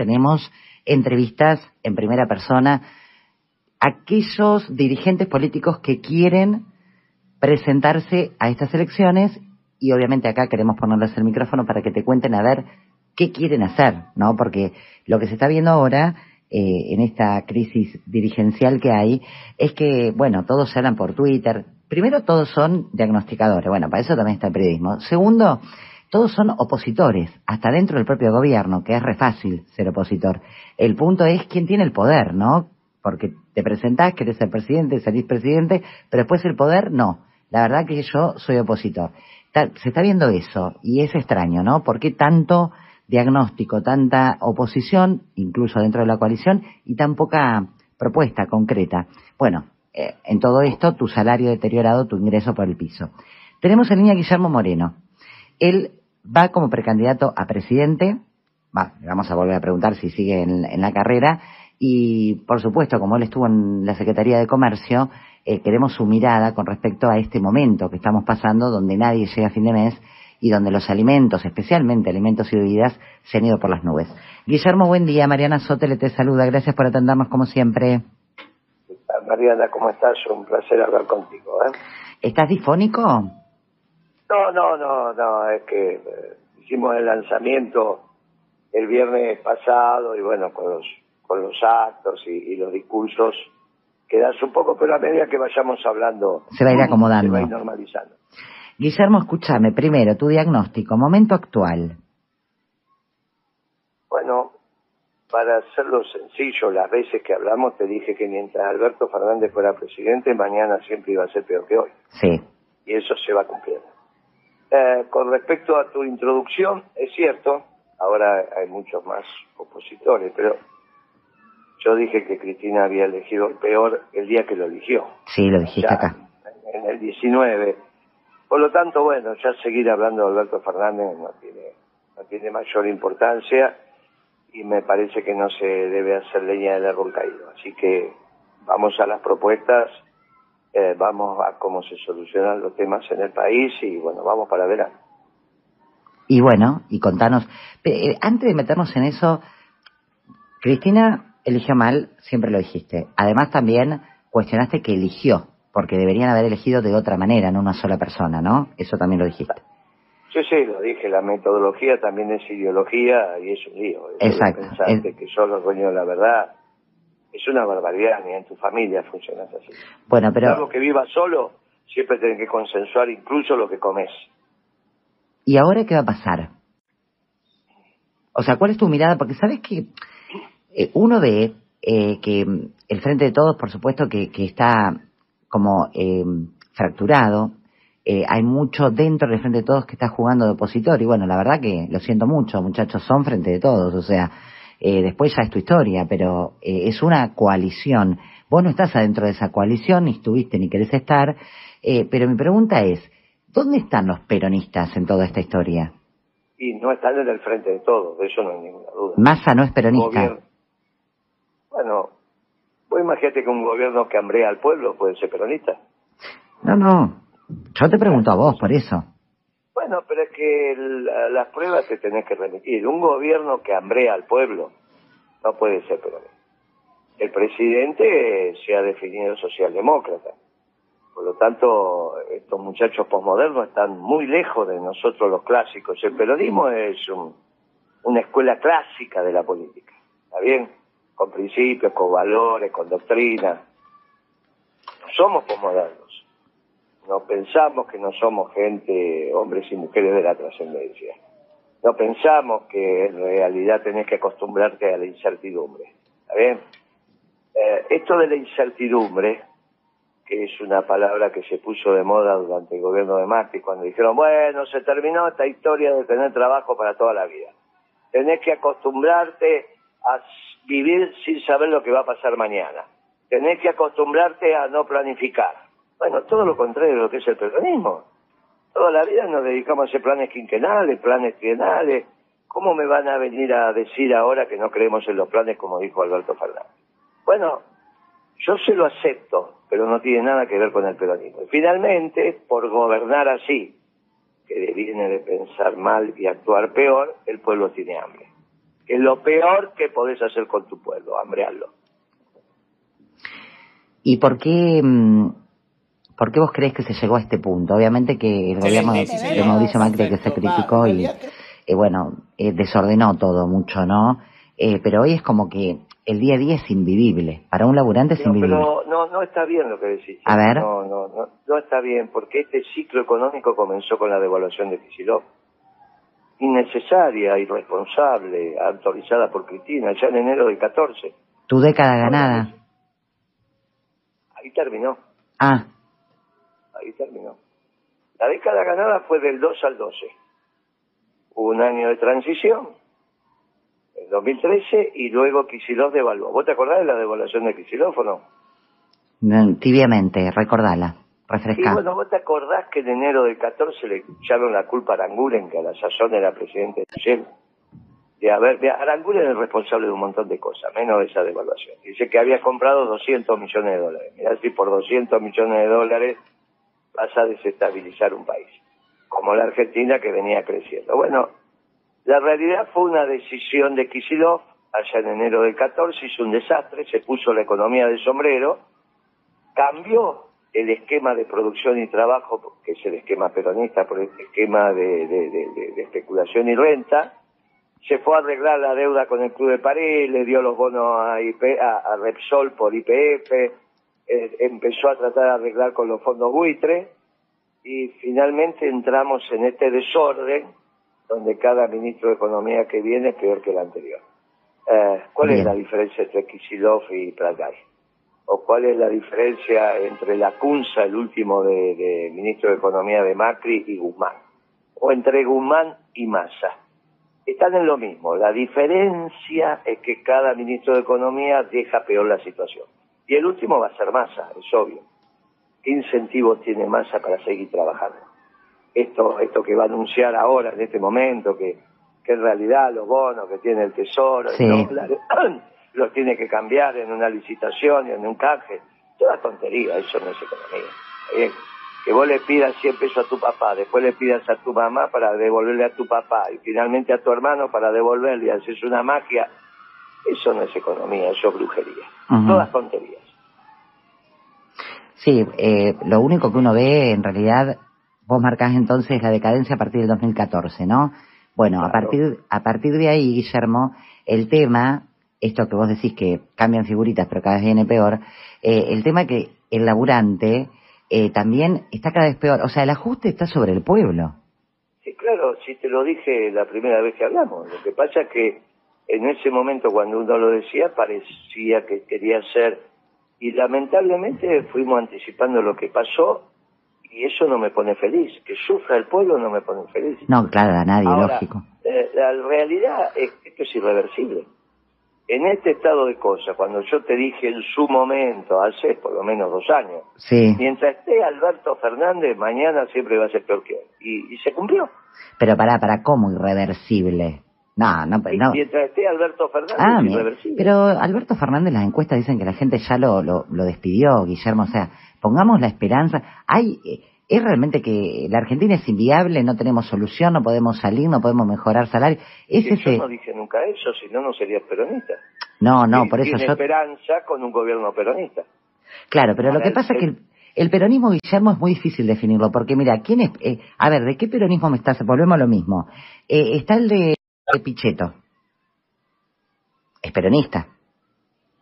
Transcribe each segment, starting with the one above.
tenemos entrevistas en primera persona aquellos dirigentes políticos que quieren presentarse a estas elecciones y obviamente acá queremos ponerles el micrófono para que te cuenten a ver qué quieren hacer, ¿no? Porque lo que se está viendo ahora eh, en esta crisis dirigencial que hay es que, bueno, todos se hablan por Twitter. Primero, todos son diagnosticadores. Bueno, para eso también está el periodismo. Segundo, todos son opositores, hasta dentro del propio gobierno, que es re fácil ser opositor. El punto es quién tiene el poder, ¿no? Porque te presentás, querés ser presidente, salís presidente, pero después el poder, no. La verdad que yo soy opositor. se está viendo eso, y es extraño, ¿no? ¿Por qué tanto diagnóstico, tanta oposición, incluso dentro de la coalición, y tan poca propuesta concreta. Bueno, eh, en todo esto, tu salario deteriorado, tu ingreso por el piso. Tenemos en línea a Guillermo Moreno. Él va como precandidato a presidente, va, le vamos a volver a preguntar si sigue en, la carrera, y por supuesto, como él estuvo en la Secretaría de Comercio, eh, queremos su mirada con respecto a este momento que estamos pasando, donde nadie llega a fin de mes y donde los alimentos, especialmente alimentos y bebidas, se han ido por las nubes. Guillermo, buen día. Mariana Sotele te saluda. Gracias por atendernos como siempre. Mariana, ¿cómo estás? Un placer hablar contigo. ¿eh? ¿Estás difónico? No, no, no, no. Es que eh, hicimos el lanzamiento el viernes pasado y bueno, con los, con los actos y, los discursos quedas un poco, pero a medida que vayamos hablando... Se va a ir acomodando. Se va a ir normalizando. Guillermo, escúchame, primero, tu diagnóstico, momento actual. Bueno, para hacerlo sencillo, las veces que hablamos te dije que mientras Alberto Fernández fuera presidente, mañana siempre iba a ser peor que hoy. Sí. Y eso se va cumpliendo. Eh, con respecto a tu introducción, es cierto, ahora hay muchos más opositores, pero yo dije que Cristina había elegido el peor el día que lo eligió. Sí, lo dijiste acá. En el 19 por lo tanto, bueno, ya seguir hablando de Alberto Fernández no tiene, no tiene mayor importancia y me parece que no se debe hacer leña del árbol caído. Así que vamos a las propuestas, eh, vamos a cómo se solucionan los temas en el país y bueno, vamos para verano. Y bueno, y contanos, eh, antes de meternos en eso, Cristina eligió mal, siempre lo dijiste. Además también cuestionaste que eligió porque deberían haber elegido de otra manera, no una sola persona, ¿no? Eso también lo dijiste. Sí, sí, lo dije, la metodología también es ideología y es un lío. Exacto. Pensarte que sos los dueños de la verdad es una barbaridad, ni en tu familia funciona así. Bueno, pero... Algo que vivas solo, siempre tienes que consensuar incluso lo que comes. ¿Y ahora qué va a pasar? O sea, ¿cuál es tu mirada? Porque sabes que eh, uno ve eh, que el Frente de Todos, por supuesto, que, que está como eh, fracturado. Eh, hay mucho dentro del Frente de Todos que está jugando de opositor y bueno, la verdad que lo siento mucho, muchachos, son Frente de Todos, o sea, eh, después ya es tu historia, pero eh, es una coalición. Vos no estás adentro de esa coalición, ni estuviste ni querés estar, eh, pero mi pregunta es, ¿dónde están los peronistas en toda esta historia? Y no están en el Frente de Todos, de eso no hay ninguna duda. Massa no es peronista. Bueno, Vos imagínate que un gobierno que hambrea al pueblo puede ser peronista. No, no. Yo te pregunto a vos por eso. Bueno, pero es que las pruebas te tenés que remitir. Un gobierno que hambrea al pueblo no puede ser peronista. El presidente se ha definido socialdemócrata. Por lo tanto, estos muchachos posmodernos están muy lejos de nosotros los clásicos. El peronismo es una escuela clásica de la política. ¿Está bien? con principios, con valores, con doctrina. Somos modernos. No pensamos que no somos gente, hombres y mujeres de la trascendencia. No pensamos que en realidad tenés que acostumbrarte a la incertidumbre. ¿Está bien? Eh, esto de la incertidumbre, que es una palabra que se puso de moda durante el gobierno de Macri, cuando dijeron, bueno, se terminó esta historia de tener trabajo para toda la vida. Tenés que acostumbrarte a vivir sin saber lo que va a pasar mañana. Tenés que acostumbrarte a no planificar. Bueno, todo lo contrario de lo que es el peronismo. Toda la vida nos dedicamos a hacer planes quinquenales, planes trienales. ¿Cómo me van a venir a decir ahora que no creemos en los planes como dijo Alberto Fernández? Bueno, yo se lo acepto, pero no tiene nada que ver con el peronismo. Y finalmente, por gobernar así, que viene de pensar mal y actuar peor, el pueblo tiene hambre Es lo peor que podés hacer con tu pueblo, hambrearlo. ¿Y por qué, mm, por qué vos crees que se llegó a este punto? Obviamente que el gobierno de Mauricio Macri que se criticó y, eh, bueno, eh, desordenó todo mucho, ¿no? Eh, pero hoy es como que el día a día es invivible. Para un laburante es invivible. Pero no, no está bien lo que decís. A ver. No, no, no, no está bien porque este ciclo económico comenzó con la devaluación de Kicillof. Innecesaria, irresponsable, autorizada por Cristina, ya en enero del 14. Tu década ganada. Ahí terminó. Ah. Ahí terminó. La década ganada fue del 2 al 12. Hubo un año de transición, en 2013, y luego Kicillof devaluó. ¿Vos te acordás de la devaluación de Kicillof o no? Tibiamente, recordala, refrescá. Y bueno, ¿vos te acordás que en enero del 14 le echaron la culpa a Aranguren, que a la sazón era presidente de Shell? De haber, de, Aranguren es responsable de un montón de cosas, menos de esa devaluación. Dice que había comprado 200 millones de dólares. Mirá si por 200 millones de dólares vas a desestabilizar un país, como la Argentina que venía creciendo. Bueno, la realidad fue una decisión de Kisilov, allá en enero del 14, hizo un desastre, se puso la economía de sombrero, cambió el esquema de producción y trabajo, que es el esquema peronista, por el esquema de, especulación y renta, se fue a arreglar la deuda con el Club de París, le dio los bonos a Repsol por IPF, eh, empezó a tratar de arreglar con los fondos buitre y finalmente entramos en este desorden donde cada ministro de Economía que viene es peor que el anterior. Eh, ¿Cuál Bien. es la diferencia entre Kisilov y Pratay? ¿O cuál es la diferencia entre la Cunza, el último de, de ministro de Economía de Macri, y Guzmán? ¿O entre Guzmán y Massa? están en lo mismo. La diferencia es que cada ministro de Economía deja peor la situación. Y el último va a ser Massa, es obvio. ¿Qué incentivos tiene Massa para seguir trabajando? Esto, esto que va a anunciar ahora, en este momento, que, que en realidad los bonos que tiene el Tesoro, Sí. los dólares, los tiene que cambiar en una licitación y en un canje. Toda tontería, eso no es economía. Que vos le pidas 100 pesos a tu papá, después le pidas a tu mamá para devolverle a tu papá y finalmente a tu hermano para devolverle haces una magia, eso no es economía, eso es brujería. Ujú. Todas tonterías. Sí, eh, lo único que uno ve, en realidad, vos marcás entonces la decadencia a partir del 2014, ¿no? Bueno, a partir a partir de ahí, Guillermo, el tema, esto que vos decís que cambian figuritas, pero cada vez viene peor, eh, el tema que el laburante eh, también está cada vez peor, o sea, el ajuste está sobre el pueblo. Sí, claro, sí te lo dije la primera vez que hablamos. Lo que pasa es que en ese momento cuando uno lo decía parecía que quería ser y lamentablemente fuimos anticipando lo que pasó y eso no me pone feliz. Que sufra el pueblo no me pone feliz. No, claro, a nadie, Ahora, lógico. eh, la realidad es que esto es irreversible. En este estado de cosas, cuando yo te dije en su momento, hace por lo menos dos años, Sí, mientras esté Alberto Fernández, mañana siempre va a ser peor que hoy. Y, y se cumplió. pero para, para, ¿cómo irreversible? No, no, no. mientras esté Alberto Fernández, Ah, irreversible. Pero Alberto Fernández, las encuestas dicen que la gente ya lo, lo, lo despidió, Guillermo. O sea, pongamos la esperanza. Hay, eh, es realmente que la Argentina es inviable, no tenemos solución, no podemos salir, no podemos mejorar salario. Es ese. Yo no dije nunca eso, si no, no sería peronista. No, no, por eso tiene yo. esperanza con un gobierno peronista. Claro, pero lo que el- pasa es que el peronismo, Guillermo, es muy difícil definirlo, porque mira, ¿quién es? eh, a ver, ¿de qué peronismo me estás? Volvemos a lo mismo. Eh, está el de, de Pichetto. Es peronista.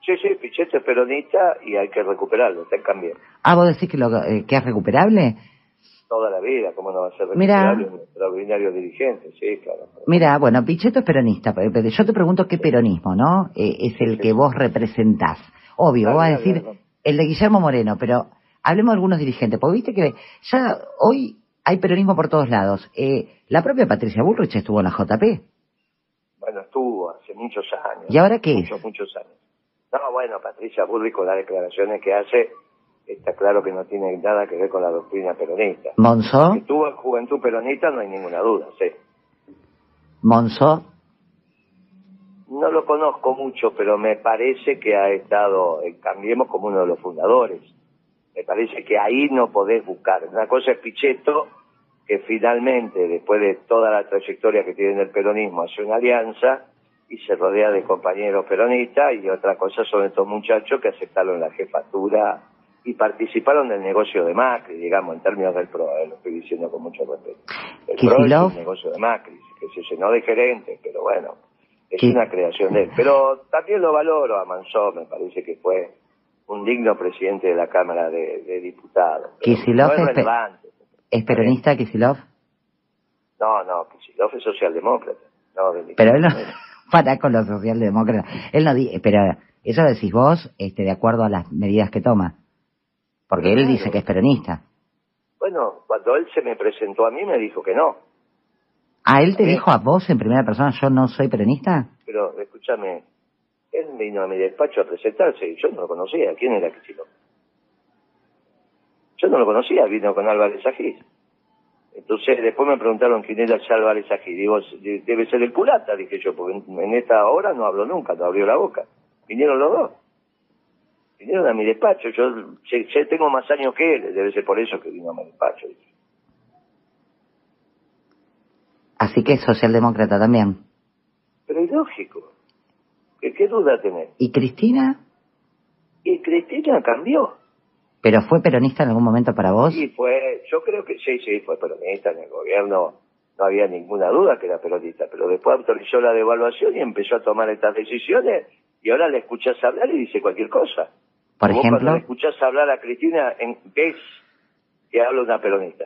Sí, sí, Pichetto es peronista y hay que recuperarlo, está en cambio. Ah, vos decís que, lo, eh, que es recuperable. Toda la vida, ¿cómo no va a ser Mira. recuperable un extraordinario dirigente? Sí, claro. Mira, bueno, Pichetto es peronista, pero pero yo te pregunto qué peronismo, ¿no? Eh, es el Sí, que sí. vos representás. Obvio, vos vas a decir el de Guillermo Moreno, pero hablemos de algunos dirigentes, porque viste que ya hoy hay peronismo por todos lados. Eh, la propia Patricia Bullrich estuvo en la JP. Bueno, estuvo hace muchos años. ¿Y ahora qué? Muchos, muchos años. No, bueno, Patricia Burri con las declaraciones que hace, está claro que no tiene nada que ver con la doctrina peronista. Monzó, Que tuvo en juventud peronista no hay ninguna duda, sí. Monzó, No lo conozco mucho, pero me parece que ha estado en Cambiemos como uno de los fundadores. Me parece que ahí no podés buscar. Una cosa es Pichetto, que finalmente, después de toda la trayectoria que tiene en el peronismo, hace una alianza, y se rodea de compañeros peronistas y otra cosa son estos muchachos que aceptaron la jefatura y participaron del negocio de Macri, digamos, en términos del PRO, eh, lo estoy diciendo con mucho respeto. El PRO es el negocio de Macri, que se llenó de gerentes, pero bueno, es una creación de él. Pero también lo valoro a Manzó, me parece que fue un digno presidente de la Cámara de, Diputados. ¿Kisilov es, relevante. ¿Es peronista Kisilov? No, no, Kisilov es socialdemócrata. No, pero él no para con los socialdemócratas. Él no dice, pero eso decís vos este, de acuerdo a las medidas que toma. Porque él dice que es peronista. Bueno, cuando él se me presentó a mí me dijo que no. ¿A él te dijo a vos en primera persona, yo no soy peronista? Pero escúchame, él vino a mi despacho a presentarse y yo no lo conocía. ¿Quién era Kicillof? Yo no lo conocía, vino con Álvarez Agis. Entonces después me preguntaron quién era Álvarez Agis. Digo, debe ser el culata, dije yo, porque en esta hora no habló nunca, no abrió la boca. Vinieron los dos. Vinieron a mi despacho. Yo ya tengo más años que él, debe ser por eso que vino a mi despacho. Así que es socialdemócrata también. Pero es lógico. ¿Qué, duda tenés? ¿Y Cristina? Y Cristina cambió. ¿Pero fue peronista en algún momento para vos? Sí, fue, yo creo que sí, sí, fue peronista en el gobierno. No había ninguna duda que era peronista, pero después autorizó la devaluación y empezó a tomar estas decisiones y ahora le escuchás hablar y dice cualquier cosa. Por ejemplo. Cuando le escuchás hablar a Cristina, en, ves que habla una peronista.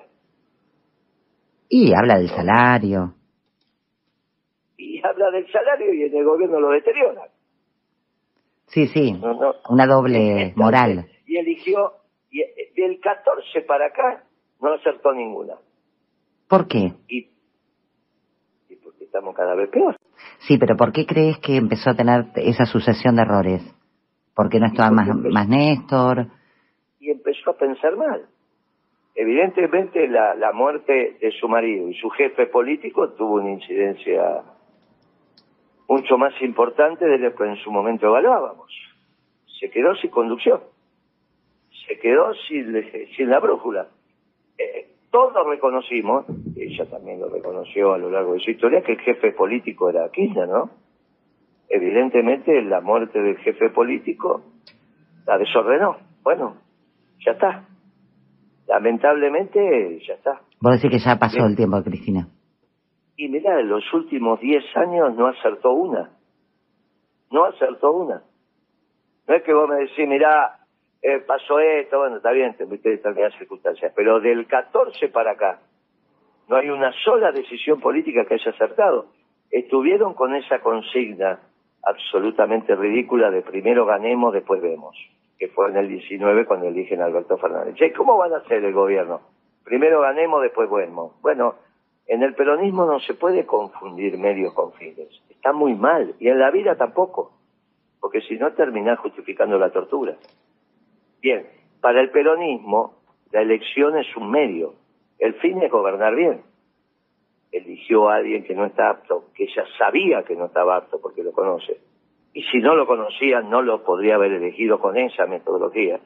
Y habla del salario. Y habla del salario y en el gobierno lo deteriora. Sí, sí, una doble moral. Y eligió, y del 14 para acá no acertó ninguna. ¿Por qué? Y, y porque estamos cada vez peor. Sí, pero ¿por qué crees que empezó a tener esa sucesión de errores? porque no estaba más, más Néstor. Y empezó a pensar mal. Evidentemente la, la muerte de su marido y su jefe político tuvo una incidencia mucho más importante de lo que en su momento evaluábamos. Se quedó sin conducción, se quedó sin, sin la brújula. Eh, todos reconocimos, ella también lo reconoció a lo largo de su historia, que el jefe político era Kirchner, ¿no? evidentemente la muerte del jefe político la desordenó. Bueno, ya está. Lamentablemente, ya está. Vos decís que ya pasó el tiempo, Cristina. Y mira, en los últimos 10 años no acertó una. No acertó una. No es que vos me decís, mira, eh, pasó esto, bueno, está bien, te metiste determinadas circunstancias, pero del 14 para acá no hay una sola decisión política que haya acertado. Estuvieron con esa consigna absolutamente ridícula de primero ganemos, después vemos, que fue en el 19 cuando eligen Alberto Fernández. Che, ¿cómo van a hacer el gobierno? Primero ganemos, después vemos. Bueno, en el peronismo no se puede confundir medios con fines. Está muy mal. Y en la vida tampoco. Porque si no terminás justificando la tortura. Bien, para el peronismo la elección es un medio. El fin es gobernar bien eligió a alguien que no está apto, que ella sabía que no estaba apto porque lo conoce. Y si no lo conocía, no lo podría haber elegido con esa metodología.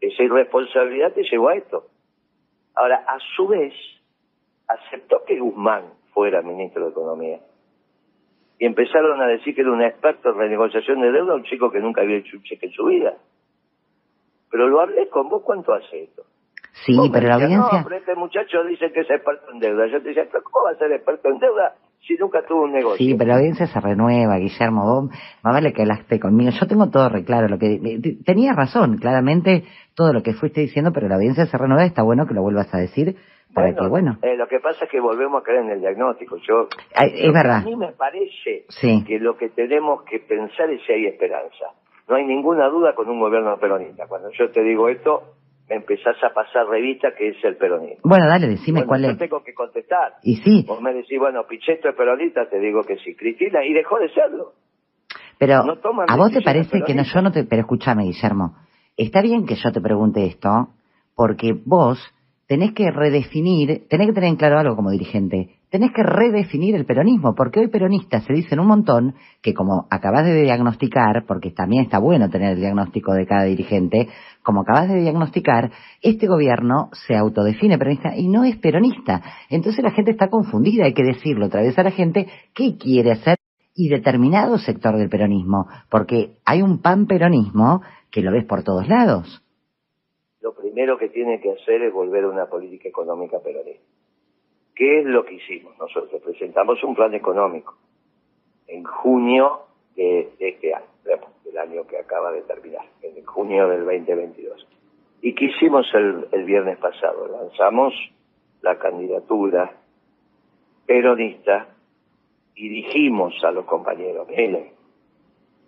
Esa irresponsabilidad te llevó a esto. Ahora, a su vez, aceptó que Guzmán fuera ministro de Economía. Y empezaron a decir que era un experto en renegociación de deuda, un chico que nunca había hecho un cheque en su vida. Pero lo hablé con vos, ¿cuánto hace esto? Sí, pero la audiencia... No, pero este muchacho dice que es experto en deuda. Yo te decía, pero ¿cómo va a ser experto en deuda si nunca tuvo un negocio? Sí, pero la audiencia se renueva, Guillermo. Vos, más vale que hablaste conmigo. Yo tengo todo reclaro. Lo que Tenía razón, claramente, todo lo que fuiste diciendo, pero la audiencia se renueva. Está bueno que lo vuelvas a decir para que, bueno... Eh, lo que pasa es que volvemos a creer en el diagnóstico. Yo, es verdad. A mí me parece que lo que tenemos que pensar es si hay esperanza. No hay ninguna duda con un gobierno peronista. Cuando yo te digo esto, me empezás a pasar revista que es el peronismo. Bueno, dale, decime cuál yo es. tengo que contestar. Y sí. Vos me decís, bueno, Pichetto es peronista, te digo que sí. Cristina, y dejó de serlo. Pero, ¿a vos te parece que no, yo no te... Pero escúchame, Guillermo, está bien que yo te pregunte esto, porque vos tenés que redefinir, tenés que tener en claro algo como dirigente tenés que redefinir el peronismo, porque hoy peronistas se dicen un montón que como acabas de diagnosticar, porque también está bueno tener el diagnóstico de cada dirigente, como acabas de diagnosticar, este gobierno se autodefine peronista y no es peronista. Entonces la gente está confundida, hay que decirlo otra vez a la gente, ¿qué quiere hacer? y determinado sector del peronismo, porque hay un pan peronismo que lo ves por todos lados. Lo primero que tiene que hacer es volver a una política económica peronista. ¿Qué es lo que hicimos? Nosotros presentamos un plan económico en junio de, este año, del año que acaba de terminar, en junio del 2022. ¿Y qué hicimos el, el viernes pasado? Lanzamos la candidatura peronista y dijimos a los compañeros, miren,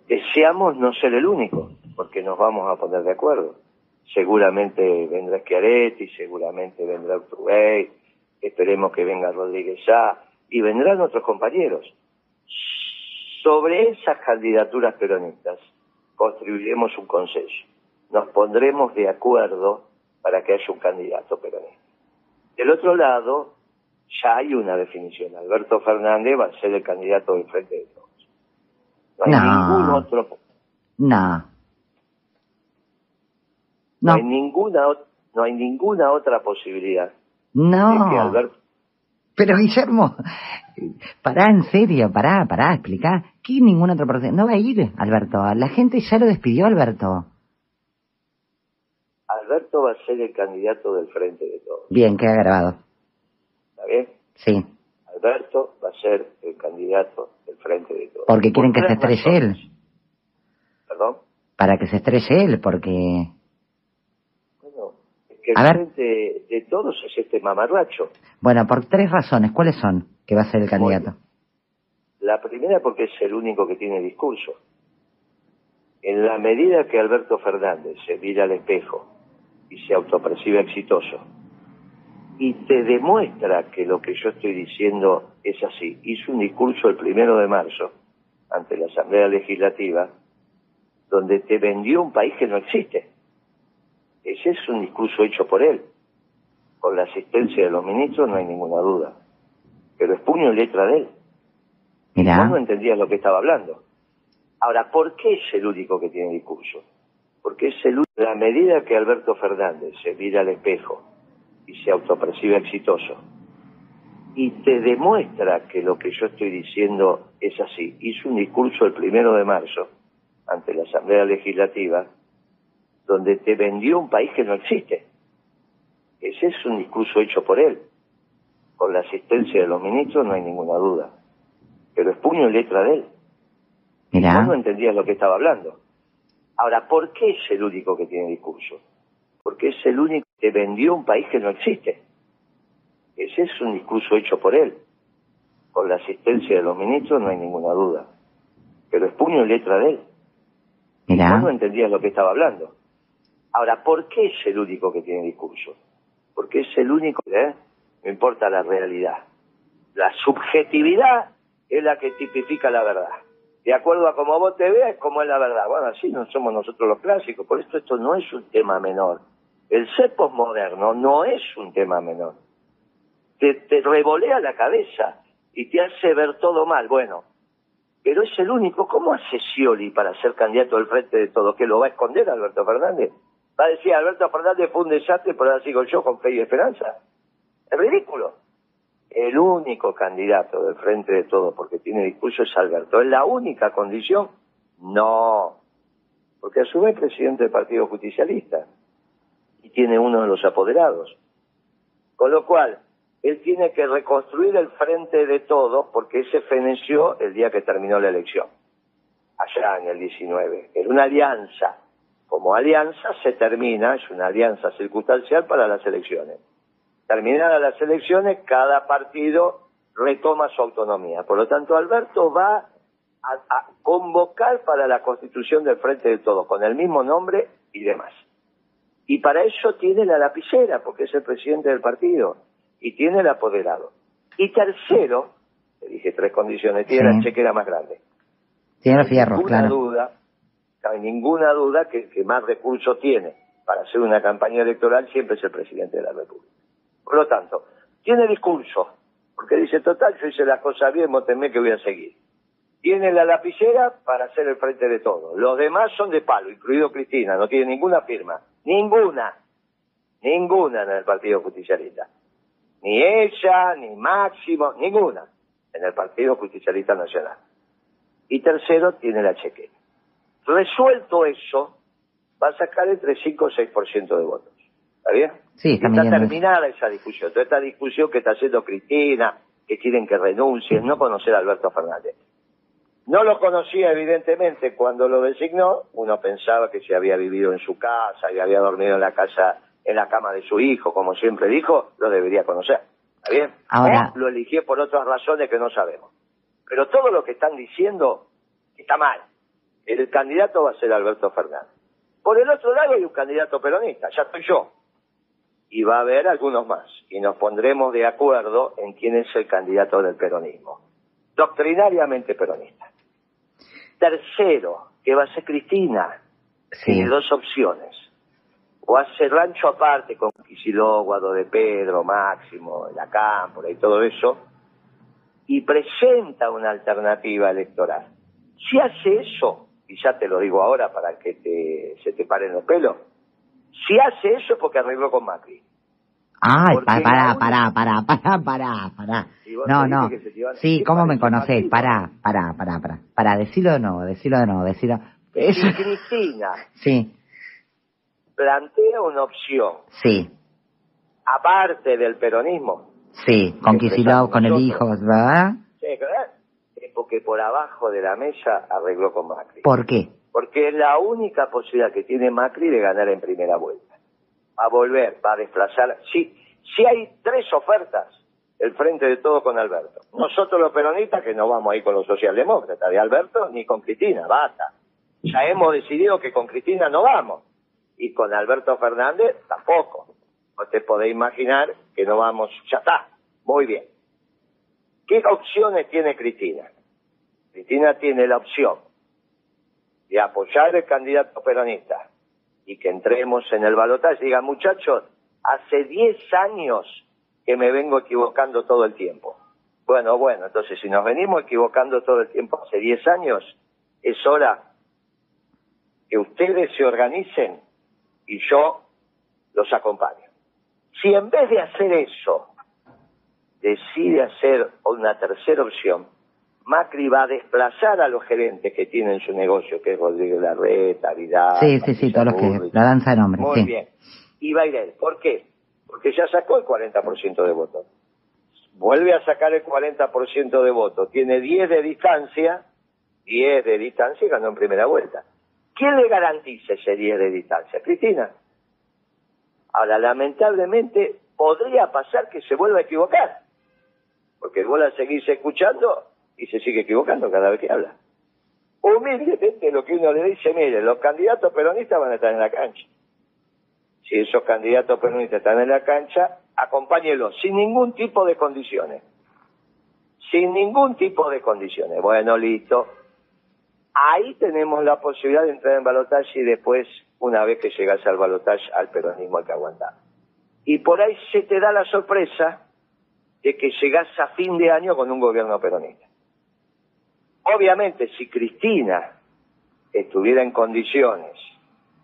deseamos no ser el único, porque nos vamos a poner de acuerdo. Seguramente vendrá Schiaretti, seguramente vendrá Urtubey, esperemos que venga Rodríguez ya, y vendrán otros compañeros. Sobre esas candidaturas peronistas construiremos un consenso. Nos pondremos de acuerdo para que haya un candidato peronista. Del otro lado, ya hay una definición. Alberto Fernández va a ser el candidato del frente de todos. No hay ningún otro. No. No. hay ninguna no hay ninguna otra posibilidad. No. Pero Guillermo, pará en serio, pará, pará, explica. ¿Qué ninguna otra posibilidad? No va a ir, Alberto. La gente ya lo despidió, Alberto. Alberto va a ser el candidato del frente de todos. Bien, queda grabado. ¿Está bien? Sí. Alberto va a ser el candidato del frente de todos. Porque quieren que se estrelle él. ¿Perdón? Para que se estrelle él, porque... Que el frente de todos es este mamarracho. Bueno, por tres razones. ¿Cuáles son que va a ser el candidato? la primera porque es el único que tiene discurso. En la medida que Alberto Fernández se mira al espejo y se autopercibe exitoso, y te demuestra que lo que yo estoy diciendo es así. Hizo un discurso el primero de marzo ante la Asamblea Legislativa donde te vendió un país que no existe. Ese es un discurso hecho por él. Con la asistencia de los ministros no hay ninguna duda. Pero es puño y letra de él. Mira. no entendía lo que estaba hablando. Ahora, ¿por qué es el único que tiene discurso? Porque es el único. La medida que Alberto Fernández se mira al espejo y se autopercibe exitoso y te demuestra que lo que yo estoy diciendo es así. Hizo un discurso el primero de marzo ante la Asamblea Legislativa donde te vendió un país que no existe. Ese es un discurso hecho por él. Con la asistencia de los ministros no hay ninguna duda. Pero es puño y letra de él. Mira. no entendía lo que estaba hablando. Ahora, ¿por qué es el único que tiene discurso? porque es el único que vendió un país que no existe. Ese es un discurso hecho por él. Con la asistencia de los ministros no hay ninguna duda. Pero es puño y letra de él. Mira. no entendía lo que estaba hablando. Ahora, ¿por qué es el único que tiene discurso? Porque es el único, ¿eh? No importa la realidad. La subjetividad es la que tipifica la verdad. De acuerdo a cómo vos te veas, como es la verdad. Bueno, así no somos nosotros los clásicos. Por esto esto no es un tema menor. El ser posmoderno no es un tema menor. Te, revolea la cabeza y te hace ver todo mal. Bueno, pero es el único. ¿Cómo hace Scioli para ser candidato al frente de todo? ¿Que lo va a esconder Alberto Fernández? Va a decir, Alberto Fernández fue un desastre, pero ahora sigo yo con fe y esperanza. Es ridículo. El único candidato del frente de todo, porque tiene discurso, es Alberto. ¿Es la única condición? No. Porque a su vez presidente del Partido Justicialista tiene uno de los apoderados. Con lo cual, él tiene que reconstruir el frente de todos porque ese feneció el día que terminó la elección, allá en el 19. Era una alianza. Como alianza se termina, es una alianza circunstancial para las elecciones. Terminadas las elecciones, cada partido retoma su autonomía. Por lo tanto, Alberto va a, a convocar para la constitución del Frente de Todos, con el mismo nombre y demás. Y para eso tiene la lapicera, porque es el presidente del partido, y tiene el apoderado. Y tercero, le dije tres condiciones, tiene la chequera más grande. Tiene los fierros, ninguna duda, hay ninguna duda que más recursos tiene para hacer una campaña electoral siempre es el presidente de la República. Por lo tanto, tiene discurso, porque dice, total, yo hice las cosas bien, motenme que voy a seguir. Tiene la lapicera para hacer el frente de todo. Los demás son de palo, incluido Cristina, no tiene ninguna firma. Ninguna. Ninguna en el Partido Justicialista. Ni ella, ni Máximo, ninguna en el Partido Justicialista Nacional. Y tercero, tiene la chequera. Resuelto eso, va a sacar entre 5 o 6% de votos. ¿Está bien? Sí, está, está terminada esa discusión. Toda esta discusión que está haciendo Cristina, que quieren que renuncien, no conocer a Alberto Fernández. No lo conocía, evidentemente, cuando lo designó. Uno pensaba que se había vivido en su casa y había dormido en la casa, en la cama de su hijo, como siempre dijo, lo debería conocer. ¿Está bien? Ahora... lo eligió por otras razones que no sabemos. Pero todo lo que están diciendo está mal. El candidato va a ser Alberto Fernández. Por el otro lado hay un candidato peronista, ya estoy yo. Y va a haber algunos más. Y nos pondremos de acuerdo en quién es el candidato del peronismo. Doctrinariamente peronista. Tercero, que va a ser Cristina. Tiene dos opciones. O hace rancho aparte con Quisiló, Guado de Pedro, Máximo, La Cámpora y todo eso, y presenta una alternativa electoral. Si hace eso, y ya te lo digo ahora para que te, se te paren los pelos, si hace eso es porque arregló con Macri. Ay, para, para, para, para, para, para, para. No, no. Sí, ¿cómo me conocés? Para, para, para, para. Para, decirlo de nuevo, decirlo de nuevo, decirlo. Si Cristina sí. plantea una opción. Sí. Aparte del peronismo. Sí, con Kicillof, con el hijo, ¿verdad? Sí, ¿verdad? Es porque por abajo de la mesa arregló con Macri. ¿Por qué? Porque es la única posibilidad que tiene Macri de ganar en primera vuelta. Va a volver, va a desplazar. Si, si hay tres ofertas, el frente de todo con Alberto. Nosotros los peronistas que no vamos ahí con los socialdemócratas de Alberto ni con Cristina, basta. Ya hemos decidido que con Cristina no vamos. Y con Alberto Fernández tampoco. No te imaginar que no vamos, ya está, muy bien. ¿Qué opciones tiene Cristina? Cristina tiene la opción de apoyar el candidato peronista y que entremos en el balotaje diga, muchachos, hace 10 años que me vengo equivocando todo el tiempo. Bueno, bueno, entonces si nos venimos equivocando todo el tiempo hace 10 años, es hora que ustedes se organicen y yo los acompaño. Si en vez de hacer eso decide hacer una tercera opción, Macri va a desplazar a los gerentes que tienen su negocio, que es Rodrigo Larreta, Vidal. Sí, sí, sí, todos los que. La danza de nombres. Muy bien. Y va a ir él. ¿Por qué? Porque ya sacó el 40% de votos. Vuelve a sacar el 40% de votos. Tiene 10 de distancia, 10 de distancia y ganó en primera vuelta. ¿Quién le garantiza ese 10 de distancia? Cristina. Ahora, lamentablemente, podría pasar que se vuelva a equivocar. Porque vos la seguís escuchando y se sigue equivocando cada vez que habla. Humildemente lo que uno le dice, mire, los candidatos peronistas van a estar en la cancha. Si esos candidatos peronistas están en la cancha, acompáñelos sin ningún tipo de condiciones. Sin ningún tipo de condiciones. Bueno, listo. Ahí tenemos la posibilidad de entrar en balotaje y después, una vez que llegas al balotaje, al peronismo hay que aguantar. Y por ahí se te da la sorpresa de que llegás a fin de año con un gobierno peronista. Obviamente, si Cristina estuviera en condiciones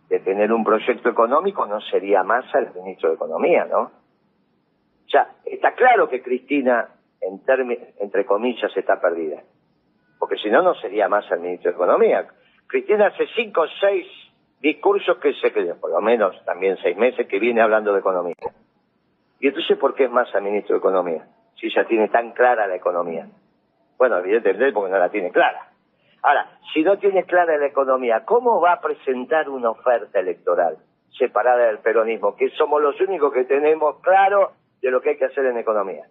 de tener un proyecto económico, no sería más el ministro de Economía, ¿no? O sea, está claro que Cristina, en entre comillas, está perdida. Porque si no, no sería más el ministro de Economía. Cristina hace cinco o seis discursos que se quedan, por lo menos también seis meses, que viene hablando de economía. Y entonces, ¿por qué es al ministro de Economía? Si ya tiene tan clara la economía. Bueno, evidentemente porque no la tiene clara. Ahora, si no tiene clara la economía, ¿cómo va a presentar una oferta electoral separada del peronismo? Que somos los únicos que tenemos claro de lo que hay que hacer en economía.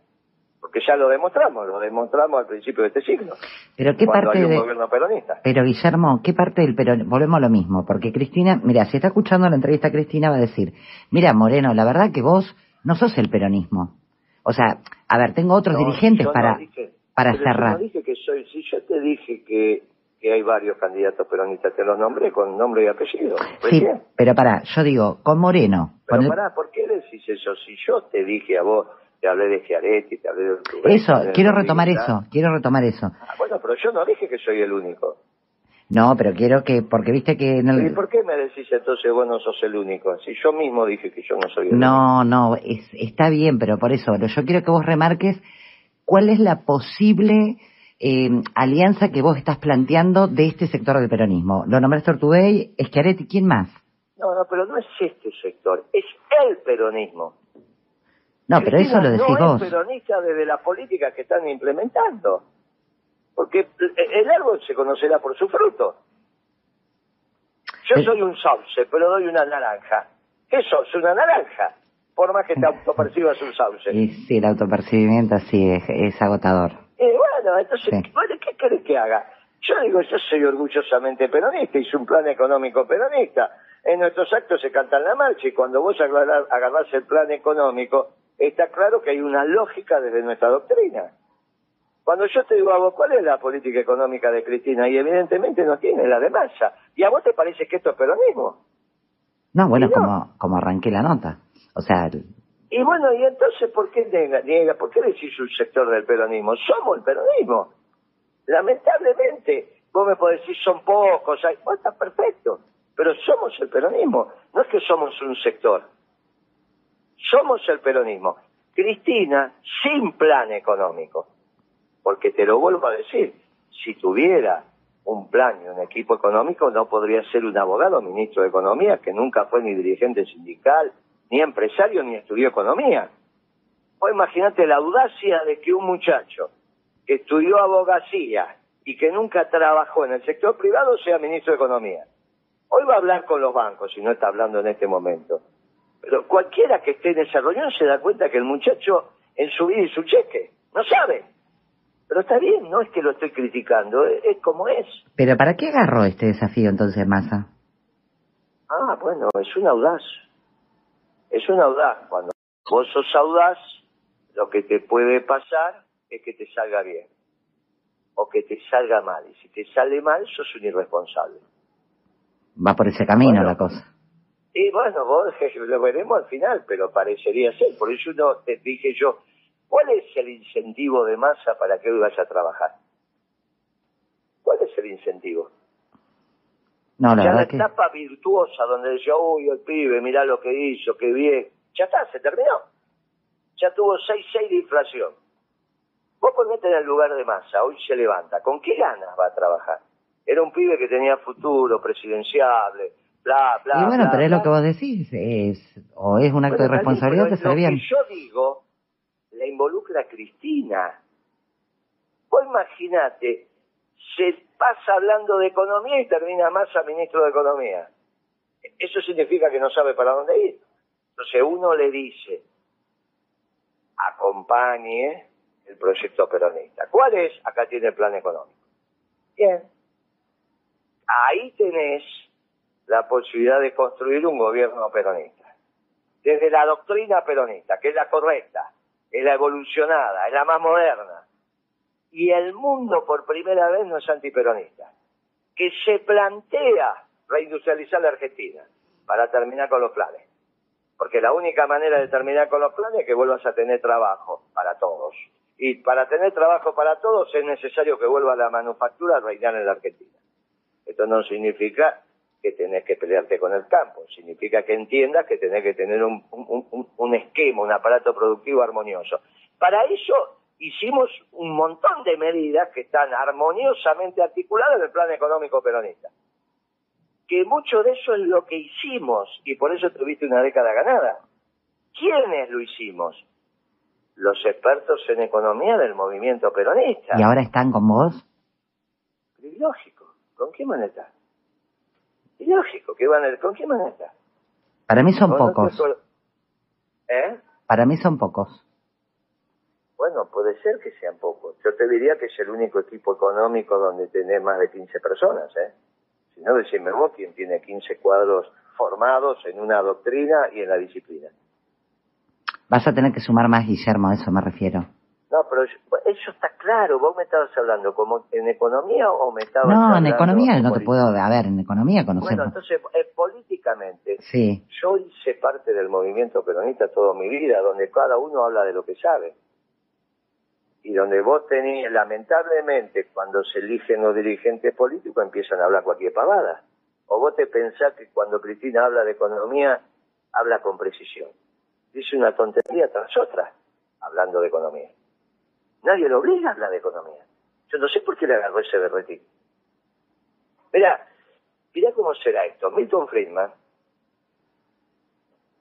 Porque ya lo demostramos, lo demostramos al principio de este siglo. Pero qué parte hay un de... gobierno peronista. Pero Guillermo, ¿qué parte del peronismo? Volvemos a lo mismo, porque Cristina, mira, si está escuchando la entrevista Cristina va a decir, mira Moreno, la verdad que vos no sos el peronismo. O sea, a ver, tengo otros dirigentes para para cerrar. Yo dije que soy, si yo te dije que, que hay varios candidatos peronistas, te los nombré con nombre y apellido. Sí, pero para, yo digo, con Moreno. Pero pará, ¿por qué decís eso? Si yo te dije a vos, te hablé de Giaretti, te hablé de... eso, quiero retomar eso, quiero retomar eso. Ah, bueno, pero yo no dije que soy el único. No, pero quiero que, porque viste que... ¿Y por qué me decís entonces vos no sos el único? Si yo mismo dije que yo no soy el no, único. No, no, está bien, pero por eso, yo quiero que vos remarques cuál es la posible eh, alianza que vos estás planteando de este sector del peronismo. Lo nombraste Ortubey, Schiaretti, ¿quién más? No, no, pero no es este sector, es el peronismo. No, pero eso lo decís no vos. es peronista desde las políticas que están implementando. Porque el árbol se conocerá por su fruto. Yo soy un sauce, pero doy una naranja. ¿Qué sos? Una naranja. Por más que te autopercibas un sauce. Y sí, el autopercibimiento sí es, es agotador. Y bueno, entonces, Sí. bueno, ¿qué querés que haga? Yo digo, yo soy orgullosamente peronista, hice un plan económico peronista. En nuestros actos se canta la marcha y cuando vos agarrás, agarrás el plan económico, está claro que hay una lógica desde nuestra doctrina. Cuando yo te digo a vos, ¿cuál es la política económica de Cristina? Y evidentemente no tiene la de Massa. ¿Y a vos te parece que esto es peronismo? No, bueno, no. como, como arranqué la nota. O sea, Y bueno, ¿y entonces por qué niega, niega? ¿Por qué decís un sector del peronismo? Somos el peronismo. Lamentablemente, vos me podés decir son pocos, hay, bueno, está perfecto, pero somos el peronismo. No es que somos un sector, somos el peronismo. Cristina, sin plan económico, porque te lo vuelvo a decir, si tuviera un plan y un equipo económico, no podría ser un abogado ministro de Economía, que nunca fue ni dirigente sindical, ni empresario, ni estudió economía. O imagínate la audacia de que un muchacho que estudió abogacía y que nunca trabajó en el sector privado sea ministro de Economía. Hoy va a hablar con los bancos, si no está hablando en este momento. Pero cualquiera que esté en esa reunión se da cuenta que el muchacho en su vida y su cheque no sabe. Pero está bien, no es que lo estoy criticando, es, es como es. ¿pero para qué agarró este desafío entonces Massa? Ah, bueno, es un audaz. Es un audaz. Cuando vos sos audaz, lo que te puede pasar es que te salga bien. O que te salga mal. Y si te sale mal, sos un irresponsable. Va por ese camino Bueno. la cosa. Y bueno, vos lo veremos al final, pero parecería ser. Por eso no te dije yo, ¿cuál es el incentivo de masa para que hoy vayas a trabajar? ¿Cuál es el incentivo? No, la ya la que... etapa virtuosa donde decía, uy, el pibe, mirá lo que hizo, qué bien. Ya está, se terminó. Ya tuvo 6,6 de inflación. Vos ponete en el lugar de masa, hoy se levanta. ¿Con qué ganas va a trabajar? Era un pibe que tenía futuro, presidenciable, bla, bla, Y bueno, bla, pero es bla. lo que vos decís, es o es un acto Bueno, de responsabilidad pero sale lo bien. que yo digo, la involucra a Cristina. Vos imaginate, se pasa hablando de economía y termina Massa ministro de Economía. Eso significa que no sabe para dónde ir. Entonces uno le dice, acompañe el proyecto peronista. ¿Cuál es? Acá tiene el plan económico. Bien. Ahí tenés la posibilidad de construir un gobierno peronista. Desde la doctrina peronista, que es la correcta, es la evolucionada, es la más moderna. Y el mundo por primera vez no es antiperonista. Que se plantea reindustrializar la Argentina para terminar con los planes. Porque la única manera de terminar con los planes es que vuelvas a tener trabajo para todos. Y para tener trabajo para todos es necesario que vuelva la manufactura a reinar en la Argentina. Esto no significa que tenés que pelearte con el campo, significa que entiendas que tenés que tener un, un- un- esquema, un aparato productivo armonioso. Para eso hicimos un montón de medidas que están armoniosamente articuladas en el plan económico peronista. Que mucho de eso es lo que hicimos y por eso tuviste una década ganada. ¿Quiénes lo hicimos? Los expertos en economía del movimiento peronista. ¿Y ahora están con vos? Ilógico. ¿Con qué manera? Ilógico. ¿Qué van a- ¿Con qué manera? Para mí son ¿Vos no te pocos. ¿Eh? Para mí son pocos. Bueno, puede ser que sean pocos. Yo te diría que es el único equipo económico donde tenés más de 15 personas, ¿eh? Si no, decime vos quién tiene 15 cuadros formados en una doctrina y en la disciplina. Vas a tener que sumar más, Guillermo, a eso me refiero. No, pero yo- eso está claro. ¿Vos me estabas hablando como en economía o me estabas No, en hablando economía no te puedo... A ver, en economía Bueno, conocemos. entonces, eh, políticamente, Sí, Yo hice parte del movimiento peronista toda mi vida, donde cada uno habla de lo que sabe. Y donde vos tenés, lamentablemente, cuando se eligen los dirigentes políticos, empiezan a hablar cualquier pavada. O vos te pensás que cuando Cristina habla de economía, habla con precisión. Dice una tontería tras otra, hablando de economía. Nadie lo obliga a hablar de economía. Yo no sé por qué le agarró ese berretín. Mira, mira cómo será esto. Milton Friedman,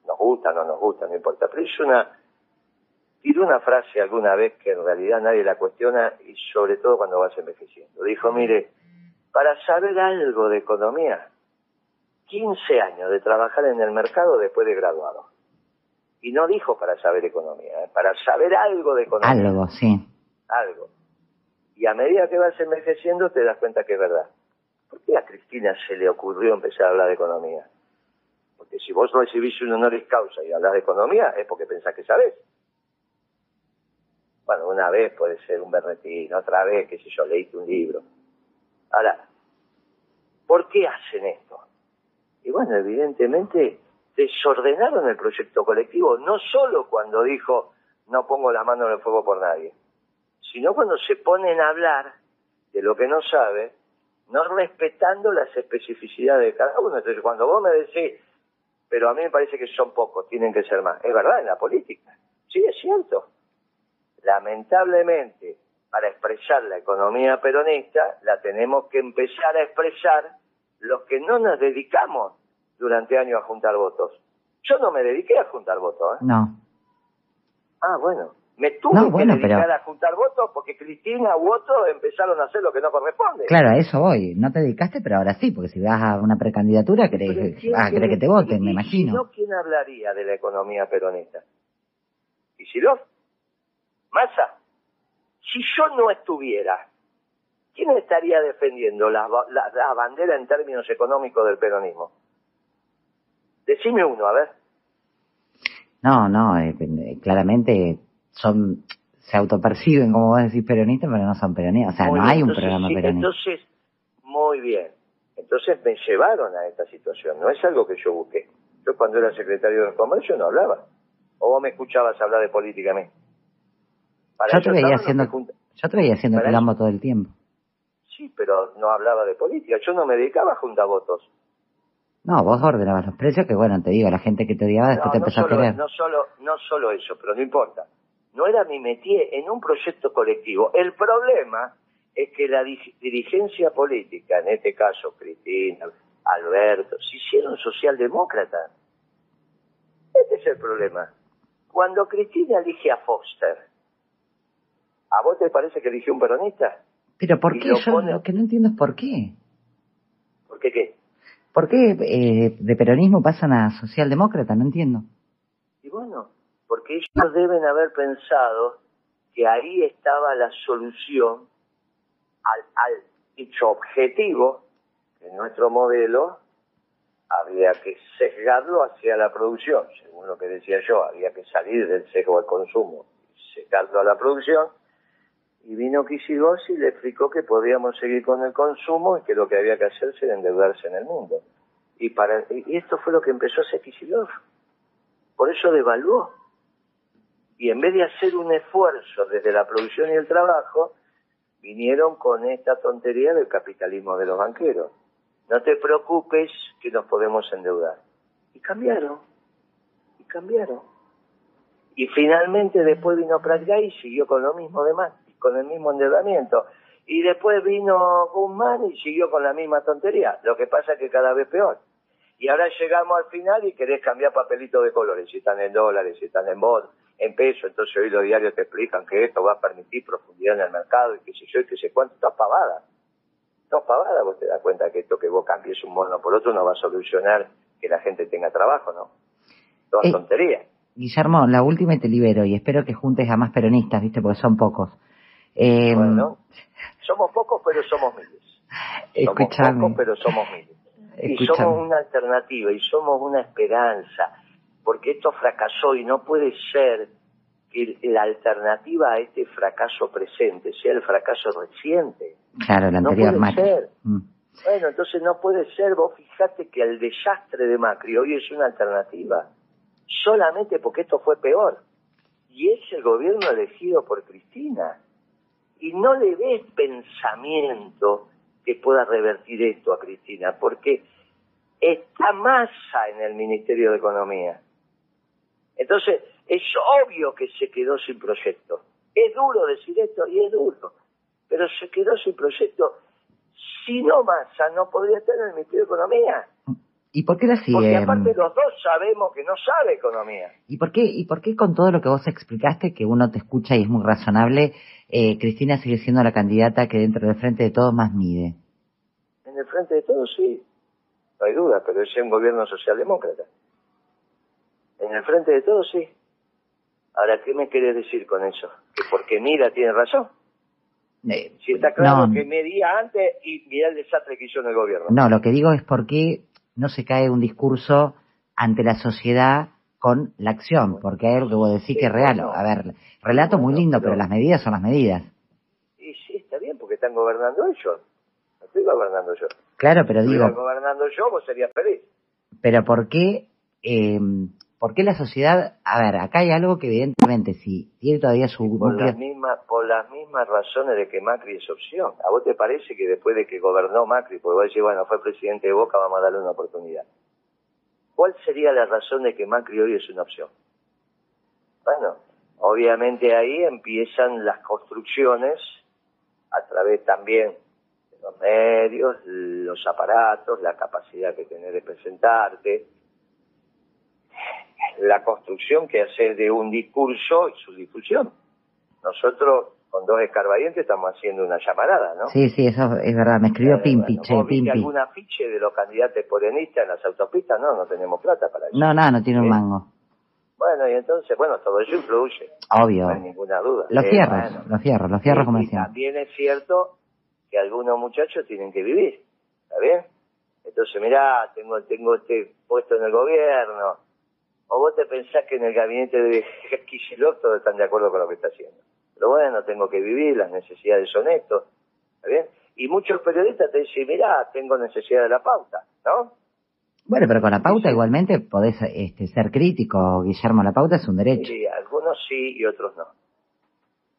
nos gusta, no nos gusta, no importa, pero hizo una, tiró una frase alguna vez que en realidad nadie la cuestiona y sobre todo cuando vas envejeciendo. Dijo, mire, para saber algo de economía, 15 años de trabajar en el mercado después de graduado. Y no dijo para saber economía, ¿eh? para saber algo de economía. Algo, sí. Algo. Y a medida que vas envejeciendo te das cuenta que es verdad. ¿Por qué a Cristina se le ocurrió empezar a hablar de economía? Porque si vos recibís un honoris causa y hablas de economía es porque pensás que sabés. Bueno, una vez puede ser un berretín, otra vez, qué sé yo, leíste un libro. Ahora, ¿por qué hacen esto? Y bueno, evidentemente desordenaron el proyecto colectivo, no solo cuando dijo no pongo la mano en el fuego por nadie, sino cuando se ponen a hablar de lo que no sabe, no respetando las especificidades de cada uno. Entonces, cuando vos me decís, pero a mí me parece que son pocos, tienen que ser más, es verdad, en la política, sí, es cierto. Lamentablemente, para expresar la economía peronista, la tenemos que empezar a expresar los que no nos dedicamos durante años a juntar votos. Yo no me dediqué a juntar votos, ¿eh? No. Ah, bueno. Me tuve que dedicar a juntar votos porque Cristina u otros empezaron a hacer lo que no corresponde. Claro, a eso voy. No te dedicaste, pero ahora sí, porque si vas a una precandidatura, querés, ah, que te voten, me imagino. no, ¿quién hablaría de la economía peronista? ¿Y si no? Massa. Si yo no estuviera, ¿quién estaría defendiendo la, la bandera en términos económicos del peronismo? Decime uno, a ver. No, no, eh, eh, claramente son se autoperciben, como vos decís, peronistas, pero no son peronistas. O sea, no hay un programa peronista. Entonces, muy bien. Entonces me llevaron a esta situación. No es algo que yo busqué. Yo cuando era secretario de Comercio no hablaba. ¿O vos me escuchabas hablar de política a mí? Yo, te veía haciendo, yo te veía haciendo todo el tiempo. Sí, pero no hablaba de política. Yo no me dedicaba a juntar votos. No, vos ordenabas los precios, que bueno, te digo, la gente que te odiaba después te empezó a querer. No solo, no solo eso, pero no importa. No era mi métier en un proyecto colectivo. El problema es que la dirigencia política, en este caso Cristina, Alberto, se hicieron socialdemócratas. Este es el problema. Cuando Cristina elige a Foster, ¿a vos te parece que eligió un peronista? Pero ¿por qué? Yo lo que no entiendo es por qué. ¿Por qué qué? ¿Por qué eh, de peronismo pasan a socialdemócrata? No entiendo. Y bueno, porque ellos deben haber pensado que ahí estaba la solución al, al dicho objetivo, que en nuestro modelo había que sesgarlo hacia la producción, según lo que decía yo, había que salir del sesgo al consumo y sesgarlo a la producción, y vino Kishigos y le explicó que podíamos seguir con el consumo y que lo que había que hacer era endeudarse en el mundo. Y, para, y esto fue lo que empezó a hacer Kishigos. Por eso devaluó. Y en vez de hacer un esfuerzo desde la producción y el trabajo, vinieron con esta tontería del capitalismo de los banqueros. No te preocupes que nos podemos endeudar. Y cambiaron. Y cambiaron. Y finalmente después vino Pratgay y siguió con lo mismo de más con el mismo endeudamiento. Y después vino Guzmán y siguió con la misma tontería. Lo que pasa es que cada vez peor. Y ahora llegamos al final y querés cambiar papelitos de colores, si están en dólares, si están en bonos, en pesos. Entonces hoy los diarios te explican que esto va a permitir profundidad en el mercado y que sé yo y que sé cuánto. Todo pavada. Todo pavada. Vos te das cuenta que esto que vos cambies un bono por otro no va a solucionar que la gente tenga trabajo, ¿no? Toda eh, tontería. Guillermo, la última y te libero y espero que juntes a más peronistas, ¿viste? Porque son pocos. Eh, bueno, somos pocos, pero somos miles. Somos pocos, pero somos miles. Y somos una alternativa y somos una esperanza, porque esto fracasó y no puede ser que la alternativa a este fracaso presente sea el fracaso reciente. Claro, el anterior no puede ser. Mm. Bueno, entonces no puede ser, vos fijate que el desastre de Macri hoy es una alternativa, solamente porque esto fue peor. Y es el gobierno elegido por Cristina y no le des pensamiento que pueda revertir esto a Cristina, porque está masa en el Ministerio de Economía. Entonces, es obvio que se quedó sin proyecto. Es duro decir esto y es duro, pero se quedó sin proyecto. Si no Massa, no podría estar en el Ministerio de Economía. ¿Y por qué la sigue? Porque aparte los dos sabemos que no sabe economía. ¿Y por qué, y por qué con todo lo que vos explicaste, que uno te escucha y es muy razonable, eh, Cristina sigue siendo la candidata que dentro del Frente de Todos más mide? En el Frente de Todos sí, no hay duda, pero es un gobierno socialdemócrata. En el Frente de Todos sí. Ahora, ¿qué me querés decir con eso? ¿Que porque Mira tiene razón? Eh, Si está claro no, que medía antes y mira el desastre que hizo en el gobierno. no, lo que digo es por qué no se cae un discurso ante la sociedad con la acción, porque hay algo que vos decís que es real. A ver, relato muy lindo, pero las medidas son las medidas. Y sí, está bien, porque están gobernando ellos. No estoy gobernando yo. Claro, pero Si digo, estuviera gobernando yo, vos serías feliz. pero ¿por qué, eh, por qué la sociedad, a ver, acá hay algo que evidentemente si tiene todavía su Por las, mismas, por las mismas razones de que Macri es opción. ¿A vos te parece que después de que gobernó Macri, porque vos decís, bueno, fue presidente de Boca, vamos a darle una oportunidad? ¿Cuál sería la razón de que Macri hoy es una opción? Bueno, obviamente ahí empiezan las construcciones a través también de los medios, los aparatos, la capacidad que tenés de presentarte, la construcción que haces de un discurso y su difusión. Nosotros con dos escarbadientes estamos haciendo una llamarada, ¿no? sí, sí, eso es verdad, me escribió Eh, Pimpi, bueno, che, ¿Vos viste Pimpi. algún afiche de los candidatos porenistas en las autopistas? No, no tenemos plata para eso. No, no, no tiene un ¿Eh? mango, Bueno, y entonces, bueno, todo eso influye. obvio. No hay ninguna duda. Los Eh, fierros, bueno. los fierros, los decían. también es cierto que algunos muchachos tienen que vivir, ¿está bien? Entonces, mirá, tengo, tengo este puesto en el gobierno. O vos te pensás que en el gabinete de Kicillof todos están de acuerdo con lo que está haciendo. Pero bueno, tengo que vivir, las necesidades son esto, ¿está bien? Y muchos periodistas te dicen, mirá, tengo necesidad de la pauta, ¿no? Bueno, pero con la pauta igualmente podés este, ser crítico, Guillermo, la pauta es un derecho. Y algunos sí y otros no.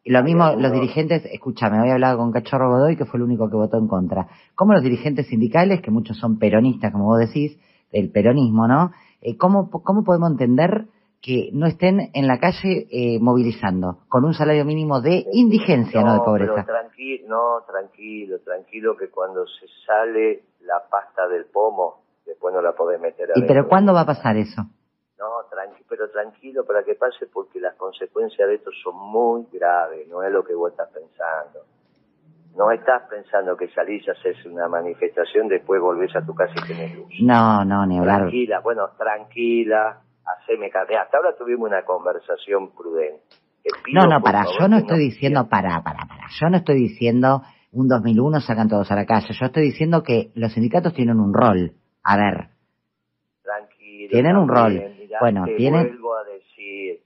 Y lo mismo, algunos- los dirigentes, escúchame, hoy hablado con Cachorro Godoy, que fue el único que votó en contra. ¿Cómo los dirigentes sindicales, que muchos son peronistas, como vos decís, del peronismo, ¿no? Eh, ¿cómo, ¿Cómo podemos entender que no estén en la calle eh, movilizando, con un salario mínimo de indigencia, no, de pobreza? Pero tranquilo, no, tranquilo, tranquilo, que cuando se sale la pasta del pomo, después no la podés meter ¿Y adentro. pero cuándo va a pasar eso? No, tranqui, pero tranquilo para que pase porque las consecuencias de esto son muy graves, no es lo que vos estás pensando. No estás pensando que salís a hacer una manifestación, después volvés a tu casa y tenés luz. No, no, ni hablar. Tranquila, bueno, tranquila, haceme caso. Hasta ahora tuvimos una conversación prudente. No, no, para, yo no estoy diciendo, para, para, para, yo no estoy diciendo un 2001 sacan todos a la calle, yo estoy diciendo que los sindicatos tienen un rol. A ver, Tranquilo. Tienen un rol. mirá, Bueno, te tienen- vuelvo a decir,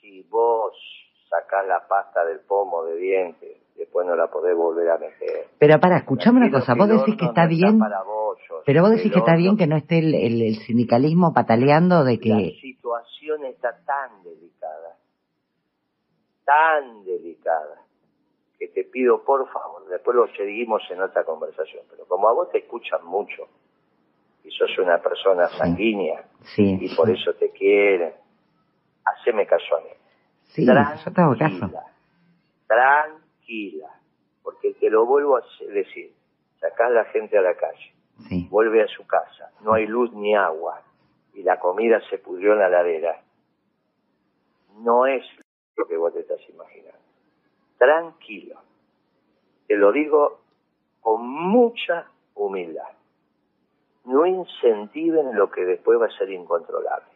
si vos sacás la pasta del pomo de dientes, después no la podés volver a meter. pero para, escuchame una cosa, vos decís que está no bien, para bollos, pero vos decís que está bien que no esté el, el- el sindicalismo pataleando de La que, situación está tan delicada, tan delicada, que te pido por favor, después lo seguimos en otra conversación, pero como a vos te escuchan mucho, y sos una persona sanguínea, sí, y por eso te quieren, haceme caso a mí. sí, yo te hago caso. Tranquila, tranquila, porque te lo vuelvo a decir, sacás la gente a la calle, Sí, vuelve a su casa, no hay luz ni agua, y la comida se pudrió en la ladera. No es lo que vos te estás imaginando. Tranquilo. Te lo digo con mucha humildad. No incentiven lo que después va a ser incontrolable,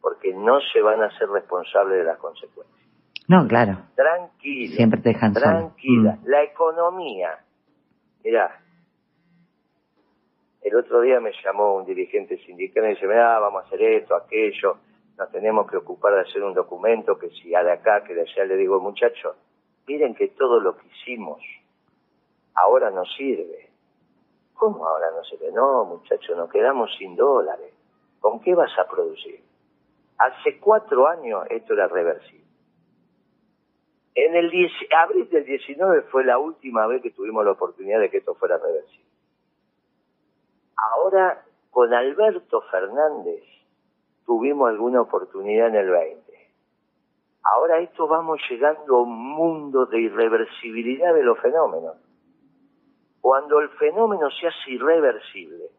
porque no se van a ser responsables de las consecuencias. No, claro, Tranquilo. siempre te dejan. Tranquila. Mm. La economía. Mirá, el otro día me llamó un dirigente sindical y me dice, mirá, vamos a hacer esto, aquello, nos tenemos que ocupar de hacer un documento que si de acá, que de allá, le digo, muchachos, miren que todo lo que hicimos ahora no sirve. ¿Cómo ahora no sirve? No, muchachos, nos quedamos sin dólares. ¿Con qué vas a producir? Hace cuatro años esto era reversible. En el 10 abril del 19 fue la última vez que tuvimos la oportunidad de que esto fuera reversible. Ahora, con Alberto Fernández, tuvimos alguna oportunidad en el 20. Ahora esto vamos llegando a un mundo de irreversibilidad de los fenómenos. Cuando el fenómeno se hace irreversible,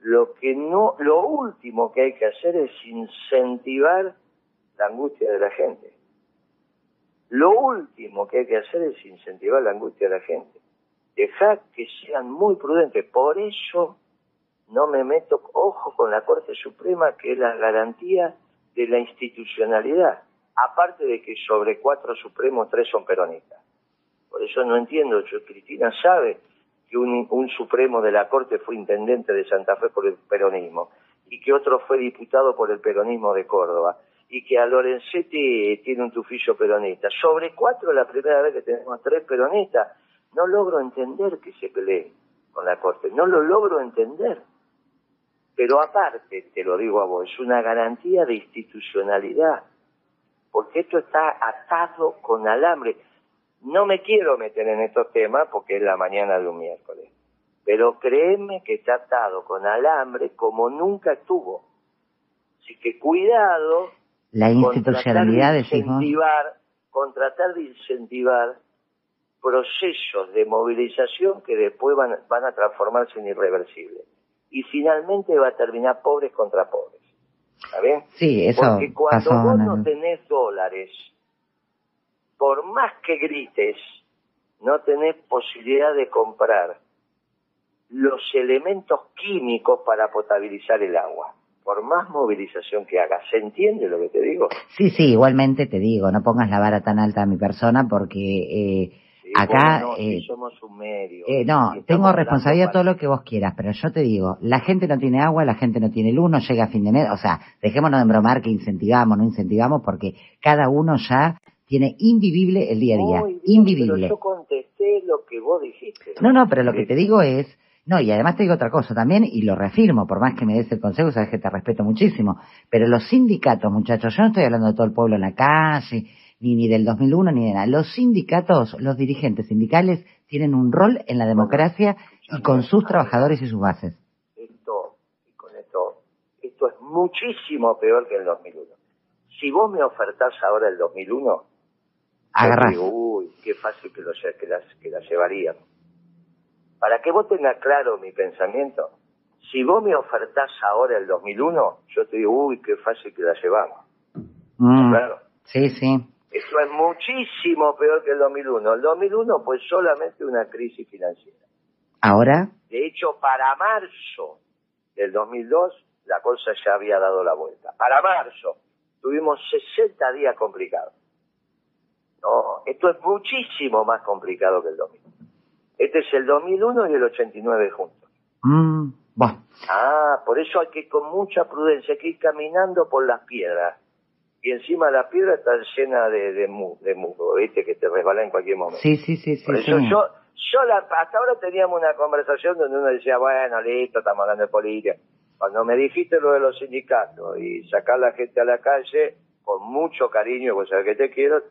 lo que no, lo último que hay que hacer es incentivar la angustia de la gente. Lo último que hay que hacer es incentivar la angustia de la gente. Dejar que sean muy prudentes. Por eso no me meto ojo con la Corte Suprema, que es la garantía de la institucionalidad. Aparte de que sobre cuatro supremos, tres son peronistas. Por eso no entiendo, yo, Cristina sabe que un, un supremo de la Corte fue intendente de Santa Fe por el peronismo y que otro fue diputado por el peronismo de Córdoba y que a Lorenzetti tiene un tufillo peronista. Sobre cuatro, la primera vez que tenemos tres peronistas, no logro entender que se pelee con la Corte, no lo logro entender. Pero aparte, te lo digo a vos, es una garantía de institucionalidad, porque esto está atado con alambre. No me quiero meter en estos temas porque es la mañana de un miércoles, pero créeme que está atado con alambre como nunca estuvo. Así que cuidado la institucionalidad de incentivar, con tratar de incentivar procesos de movilización que después van, van a transformarse en irreversibles. Y finalmente va a terminar pobres contra pobres. ¿Está bien? Sí, eso Porque cuando vos no tenés dólares, por más que grites, no tenés posibilidad de comprar los elementos químicos para potabilizar el agua por más movilización que hagas. ¿Se entiende lo que te digo? Sí, sí, igualmente te digo, no pongas la vara tan alta a mi persona porque eh, acá... no, eh, somos un medio. Eh, no, tengo responsabilidad todo lo que vos quieras, pero yo te digo, la gente no tiene agua, la gente no tiene luz, no llega a fin de mes, o sea, dejémonos de bromar que incentivamos, no incentivamos, porque cada uno ya tiene invivible el día a día, invivible. Pero yo contesté lo que vos dijiste. No, no, pero lo que te digo es no, y además te digo otra cosa también, y lo reafirmo, por más que me des el consejo, sabes que te respeto muchísimo, pero los sindicatos, muchachos, yo no estoy hablando de todo el pueblo en la calle, ni, ni del 2001, ni de nada. Los sindicatos, los dirigentes sindicales, tienen un rol en la democracia y con sus trabajadores y sus bases. Esto, y con esto, esto es muchísimo peor que el 2001. Si vos me ofertás ahora el 2001, agarrás. uy, qué fácil que, lo, que, las, que las llevaríamos. Para que vos tengas claro mi pensamiento, si vos me ofertás ahora el 2001, yo te digo, uy, qué fácil que la llevamos. Mm. Claro. Sí, sí. Eso es muchísimo peor que el 2001. El 2001 fue solamente una crisis financiera. ¿Ahora? De hecho, para marzo del 2002, la cosa ya había dado la vuelta. Para marzo, tuvimos 60 días complicados. No, esto es muchísimo más complicado que el 2001. Este es el 2001 y el 89 juntos. Mm, Ah, por eso hay que ir con mucha prudencia, hay que ir caminando por las piedras. Y encima de las piedras están llenas de, de, de musgo, ¿viste? Que te resbala en cualquier momento. Sí, sí, sí. Por eso yo, yo hasta ahora teníamos una conversación donde uno decía, bueno, listo, estamos hablando de política. Cuando me dijiste lo de los sindicatos y sacar la gente a la calle, con mucho cariño, pues sabes que te quiero,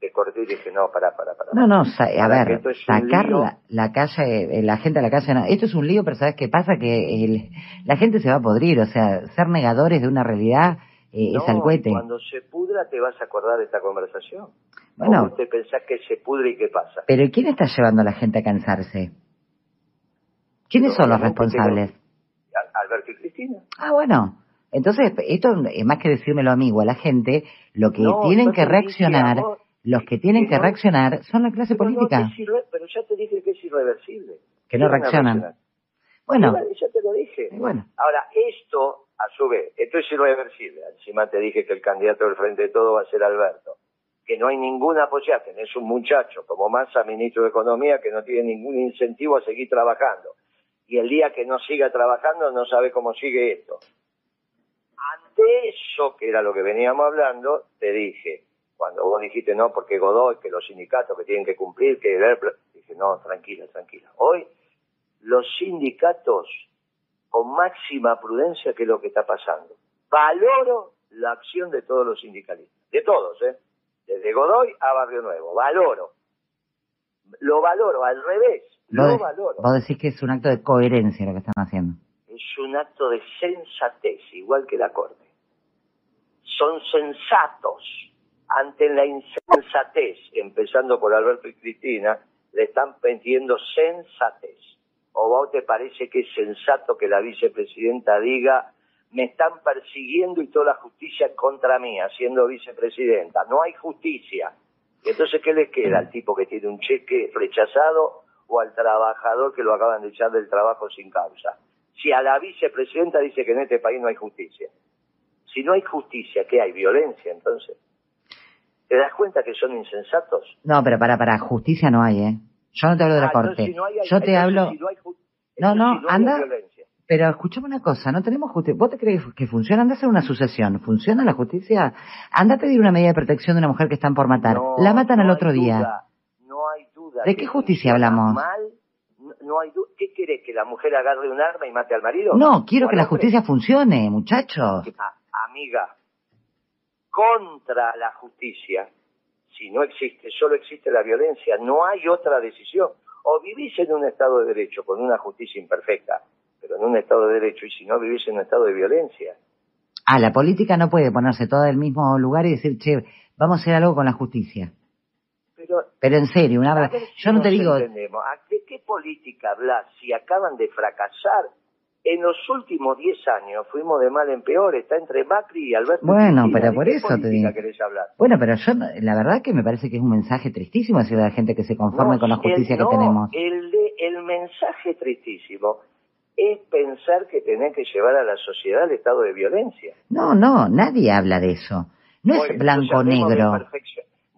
te corté y dije, no, para, para, para. No, no, a ver, sacar la, calle, eh, la gente a la calle, no. Esto es un lío, pero ¿sabes qué pasa? Que el, la gente se va a podrir, o sea, ser negadores de una realidad eh, es al cohete. cuando se pudra te vas a acordar de esta conversación. Bueno. ¿Cómo te pensás que se pudre y qué pasa? Pero ¿quién está llevando a la gente a cansarse? ¿Quiénes son los responsables? Alberto y Cristina. Ah, bueno. Entonces, esto es más que decírmelo a mí o a la gente, lo que tienen que reaccionar los que tienen que reaccionar son la clase política. pero ya te dije que es irreversible. Que no reaccionan. Bueno. ya te lo dije. Bueno. Ahora, esto, a su vez, esto es irreversible. Encima te dije que el candidato del Frente de Todo va a ser Alberto. Que no hay ninguna posibilidad. Tenés un muchacho como Massa, ministro de Economía, que no tiene ningún incentivo a seguir trabajando. Y el día que no siga trabajando, no sabe cómo sigue esto. Ante eso, que era lo que veníamos hablando, te dije, cuando vos dijiste no, porque Godoy, que los sindicatos que tienen que cumplir, que ver, dije no, tranquila, tranquila. Hoy los sindicatos con máxima prudencia que es lo que está pasando. Valoro la acción de todos los sindicalistas, de todos, ¿eh? Desde Godoy a Barrio Nuevo, valoro. Lo valoro, al revés, lo valoro. Vos decís que es un acto de coherencia lo que están haciendo. Es un acto de sensatez, igual que la Corte. Son sensatos ante la insensatez, empezando por Alberto y Cristina, le están pidiendo sensatez. ¿O vos te parece que es sensato que la vicepresidenta diga, me están persiguiendo y toda la justicia contra mí, siendo vicepresidenta? No hay justicia. Entonces, ¿qué le queda al tipo que tiene un cheque rechazado o al trabajador que lo acaban de echar del trabajo sin causa? Si a la vicepresidenta dice que en este país no hay justicia. Si no hay justicia, ¿qué hay? ¿Violencia entonces? ¿Te das cuenta que son insensatos? No, pero para, para, justicia no hay, ¿eh? Yo no te hablo de la ah, corte. Yo te hablo... no, no, anda... Pero escúchame una cosa, no tenemos justicia. ¿Vos te crees que funciona? Anda a hacer una sucesión. ¿Funciona la justicia? Anda a pedir una medida de protección de una mujer que están por matar. la matan al otro día. no hay duda. ¿De qué justicia hablamos? no hay duda. ¿Qué querés? ¿Que la mujer agarre un arma y mate al marido? No, quiero que la justicia funcione, muchachos. amiga, contra la justicia, si no existe, solo existe la violencia, no hay otra decisión. O vivís en un Estado de Derecho con una justicia imperfecta, pero en un Estado de Derecho, y si no vivís en un Estado de violencia. Ah, la política no puede ponerse toda en el mismo lugar y decir, che, vamos a hacer algo con la justicia. Pero, pero en serio, una yo no te digo... ¿De qué política hablas si acaban de fracasar en los últimos 10 años fuimos de mal en peor, está entre Macri y Alberto. Bueno, pero por eso te digo. Bueno, pero yo, la verdad que me parece que es un mensaje tristísimo hacia la gente que se conforme con la justicia que tenemos. El, de, el mensaje tristísimo es pensar que tenés que llevar a la sociedad al estado de violencia. No, no, nadie habla de eso. No es blanco-negro.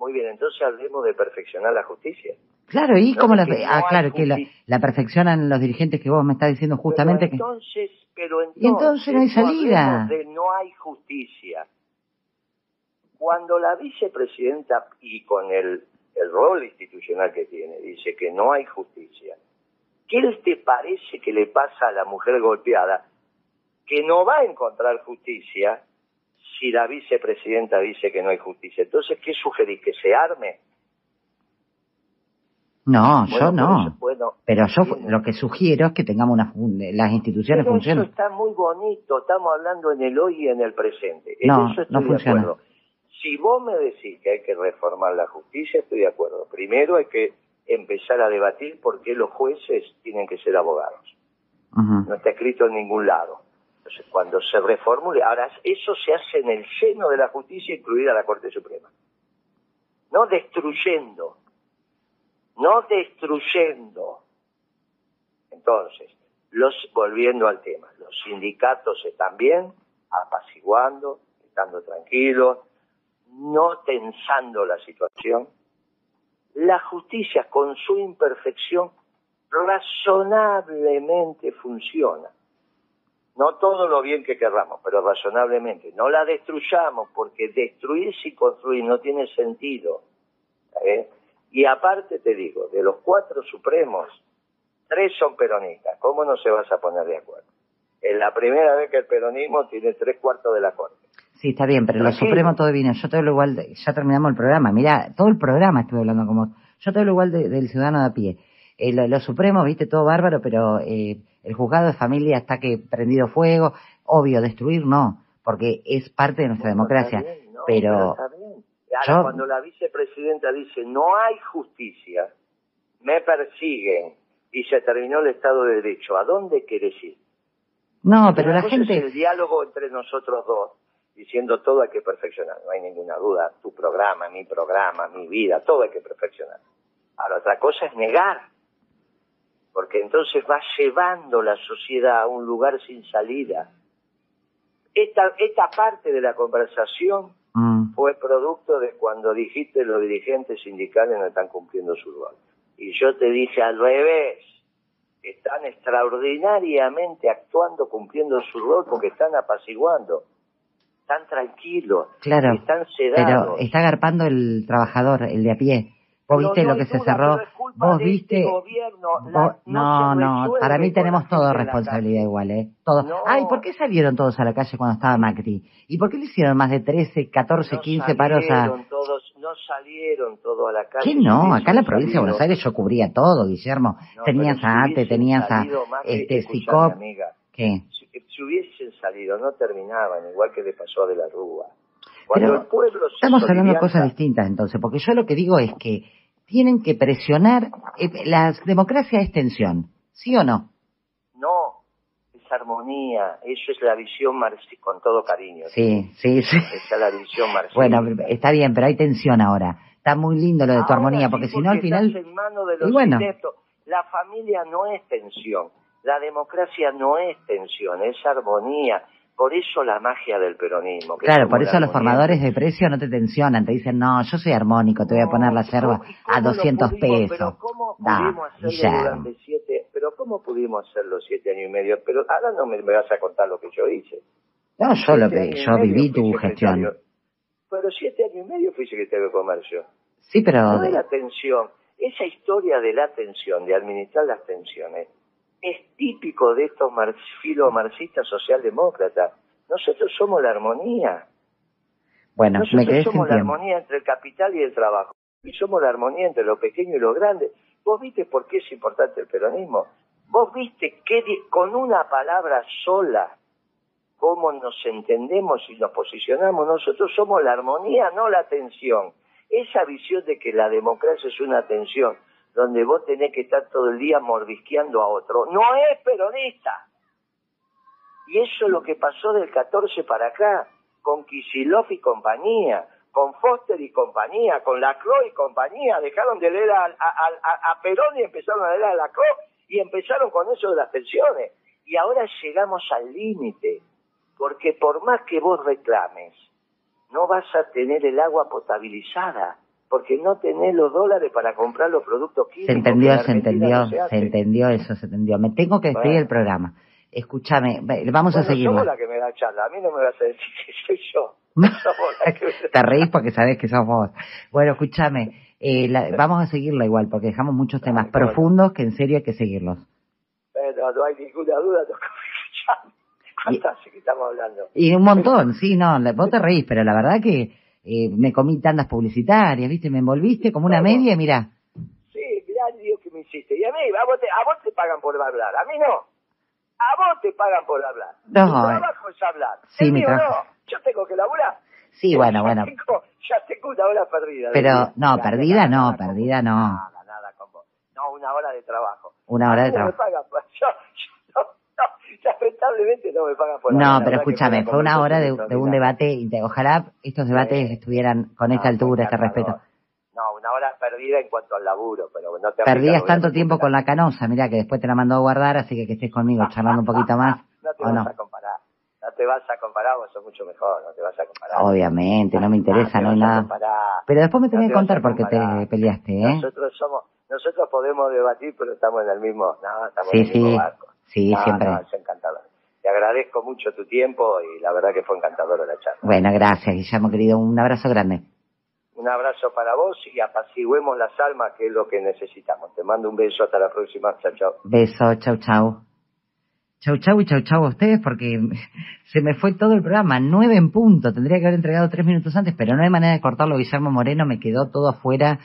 Muy bien, entonces hablemos de perfeccionar la justicia. Claro, y como la, ah, claro, que la, perfeccionan los dirigentes que vos me estás diciendo justamente pero entonces, que... Pero entonces, y entonces no hay salida. De no hay justicia. Cuando la vicepresidenta, y con el, el rol institucional que tiene, dice que no hay justicia, ¿qué te parece que le pasa a la mujer golpeada? Que no va a encontrar justicia si la vicepresidenta dice que no hay justicia. Entonces, ¿qué sugerís? ¿Que se arme? No, yo no. pero yo lo que sugiero es que tengamos una, las instituciones pero funcionen. Eso está muy bonito, estamos hablando en el hoy y en el presente. no, no funciona. Si vos me decís que hay que reformar la justicia, estoy de acuerdo. Primero hay que empezar a debatir por qué los jueces tienen que ser abogados. No está escrito en ningún lado. Entonces, cuando se reformule, ahora eso se hace en el seno de la justicia, incluida la Corte Suprema. No destruyendo no destruyendo. Entonces, los, volviendo al tema, los sindicatos están bien, apaciguando, estando tranquilos, no tensando la situación. La justicia, con su imperfección, razonablemente funciona. No todo lo bien que querramos, pero razonablemente. No la destruyamos, porque destruir y construir no tiene sentido. ¿eh? Y aparte te digo, de los cuatro supremos, tres son peronistas. ¿Cómo no se vas a poner de acuerdo? Es la primera vez que el peronismo tiene tres cuartos de la corte. Sí, está bien, pero los supremos todo vino. Yo te hablo igual, ya terminamos el programa. Mira, todo el programa estuve hablando como... Yo te hablo igual del ciudadano de a pie. Eh, los supremos, viste, todo bárbaro, pero eh, el juzgado de familia está que prendido fuego. Obvio, destruir no, porque es parte de nuestra democracia. pero Ahora, cuando la vicepresidenta dice no hay justicia, me persiguen y se terminó el Estado de Derecho, ¿a dónde quieres ir? No, pero la gente... Es el diálogo entre nosotros dos, diciendo todo hay que perfeccionar, no hay ninguna duda, tu programa, mi programa, mi vida, todo hay que perfeccionar. Ahora, otra cosa es negar, porque entonces va llevando la sociedad a un lugar sin salida. Esta, esta parte de la conversación Mm. fue producto de cuando dijiste los dirigentes sindicales no están cumpliendo su rol. Y yo te dije al revés, están extraordinariamente actuando, cumpliendo su rol porque están apaciguando, están tranquilos, están sedados. Pero está agarpando el trabajador, el de a pie. Vos viste lo que se cerró. Vos este viste. no, no, para mí tenemos toda responsabilidad igual, ¿eh? Todos. Ay, ¿por qué salieron todos a la calle cuando estaba Macri? ¿Y por qué le hicieron más de 13, 14, 15 paros a.? Todos, no salieron todos a la calle. ¿Qué no? Acá en la provincia de Buenos Aires yo cubría todo, Guillermo. tenías a ATE, tenías a. Este, SICOP. ¿Qué? Si, si hubiesen salido, no terminaban, igual que le pasó a De la Rúa Cuando el pueblo se estamos hablando de cosas distintas entonces, porque yo lo que digo es que tienen que presionar, eh, la democracia es tensión, ¿sí o no? No, es armonía, eso es la visión marxista, con todo cariño. Sí, sí, sí. Esa es la visión marxista. Bueno, está bien, pero hay tensión ahora. Está muy lindo lo de tu Ahora armonía, sí, porque si no al final... en manos de los Y bueno. La familia no es tensión, la democracia no es tensión, es armonía. Por eso la magia del peronismo. que Claro, por la eso los formadores de precio no te tensionan, te dicen, no, yo soy armónico, te voy a poner la No, yerba ¿cómo- y a cómo lo 200 pudimos- pesos. Pero ¿cómo Da, pudimos hacerlo durante siete? Pero ¿cómo pudimos hacerlo siete años y medio? Pero ahora no me, me vas a contar lo que yo hice. No, yo, lo, y yo viví tu gestión. Pero siete años y medio fui secretario de Comercio. Sí, pero... No era tensión. Esa historia de la tensión, de administrar las tensiones, es típico de estos mar filomarxistas socialdemócratas. Nosotros somos la armonía. Bueno, Nosotros somos la tiempo. armonía entre el capital y el trabajo. Y somos la armonía entre lo pequeño y lo grande. ¿Vos viste por qué es importante el peronismo? ¿Vos viste que con una palabra sola, cómo nos entendemos y nos posicionamos? Nosotros somos la armonía, no la tensión. Esa visión de que la democracia es una tensión, donde vos tenés que estar todo el día mordisqueando a otro, no es peronista. Y eso es lo que pasó del 14 para acá, con Kisilov y compañía, con Foster y compañía, con Lacroix y compañía. Dejaron de leer a, a- Perón y empezaron a leer a Lacroix y empezaron con eso de las tensiones. Y ahora llegamos al límite, porque por más que vos reclames, no vas a tener el agua potabilizada, porque no tenés los dólares para comprar los productos químicos. Se entendió, en se entendió, no se entendió eso, se entendió. Me tengo que despedir Bueno. del programa. Escúchame, vamos a Bueno, seguirlo. vos la que me da charla, a mí no me vas a decir que soy yo. Que Te reís porque sabes que sos vos. Bueno, escúchame, eh, la- vamos a seguirlo igual porque dejamos muchos temas Ay, qué bueno. profundos que en serio hay que seguirlos. Pero no hay ninguna duda, no. ¿Cuántas hace que estamos hablando? Y un montón, sí, no, vos te reís, pero la verdad que eh, me comí tandas publicitarias, ¿viste? Me envolviste como una media y mirá. Sí, mirá lío que me hiciste. Y a mí, a vos, te, a vos te pagan por hablar, a mí no. A vos te pagan por hablar. No, tu trabajo es hablar. Sí, el mi mío no. Yo tengo que laburar. Sí, bueno, ya bueno. Tengo, ya tengo una hora perdida. Pero, no, perdida nada, no, nada perdida no. Nada, nada con vos. No, una hora de trabajo. Una hora de me trabajo. pagan yo, lamentablemente no me pagan por hablar. No, La pero escúchame, fue una hora de, un debate y te- ojalá estos debates Sí. estuvieran con esta Ah, altura, este respeto. No, una hora perdida en cuanto al laburo, pero no te Perdías tanto tiempo con la canosa, mira que después te la mandó a guardar, así que que estés conmigo charlando un poquito más, No te ¿o vas no? a comparar. No te vas a comparar, vos sos mucho mejor, no te vas a comparar. Obviamente, no me interesa, te no hay nada. Pero después me No tenés te que vas contar a por qué te peleaste, ¿eh? Nosotros somos, nosotros podemos debatir, pero estamos en el mismo, no, estamos Sí, en el mismo sí, barco. Sí, No, siempre. No, es encantador. Te agradezco mucho tu tiempo y la verdad que fue encantadora la charla. Bueno, gracias, Guillermo, querido, un abrazo grande. Un abrazo para vos y apaciguemos las almas, que es lo que necesitamos. Te mando un beso, hasta la próxima. Chao, chao. Beso, chau, chau. Chau, chau y chau, chau a ustedes porque se me fue todo el programa, nueve en punto. Tendría que haber entregado tres minutos antes, pero no hay manera de cortarlo. Guillermo Moreno me quedó todo afuera,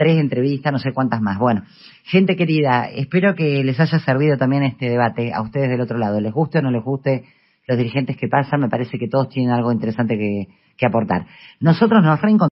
tres entrevistas, no sé cuántas más. Bueno, gente querida, espero que les haya servido también este debate a ustedes del otro lado. Les guste o no les guste los dirigentes que pasan, me parece que todos tienen algo interesante que, aportar. Nosotros nos reencontramos.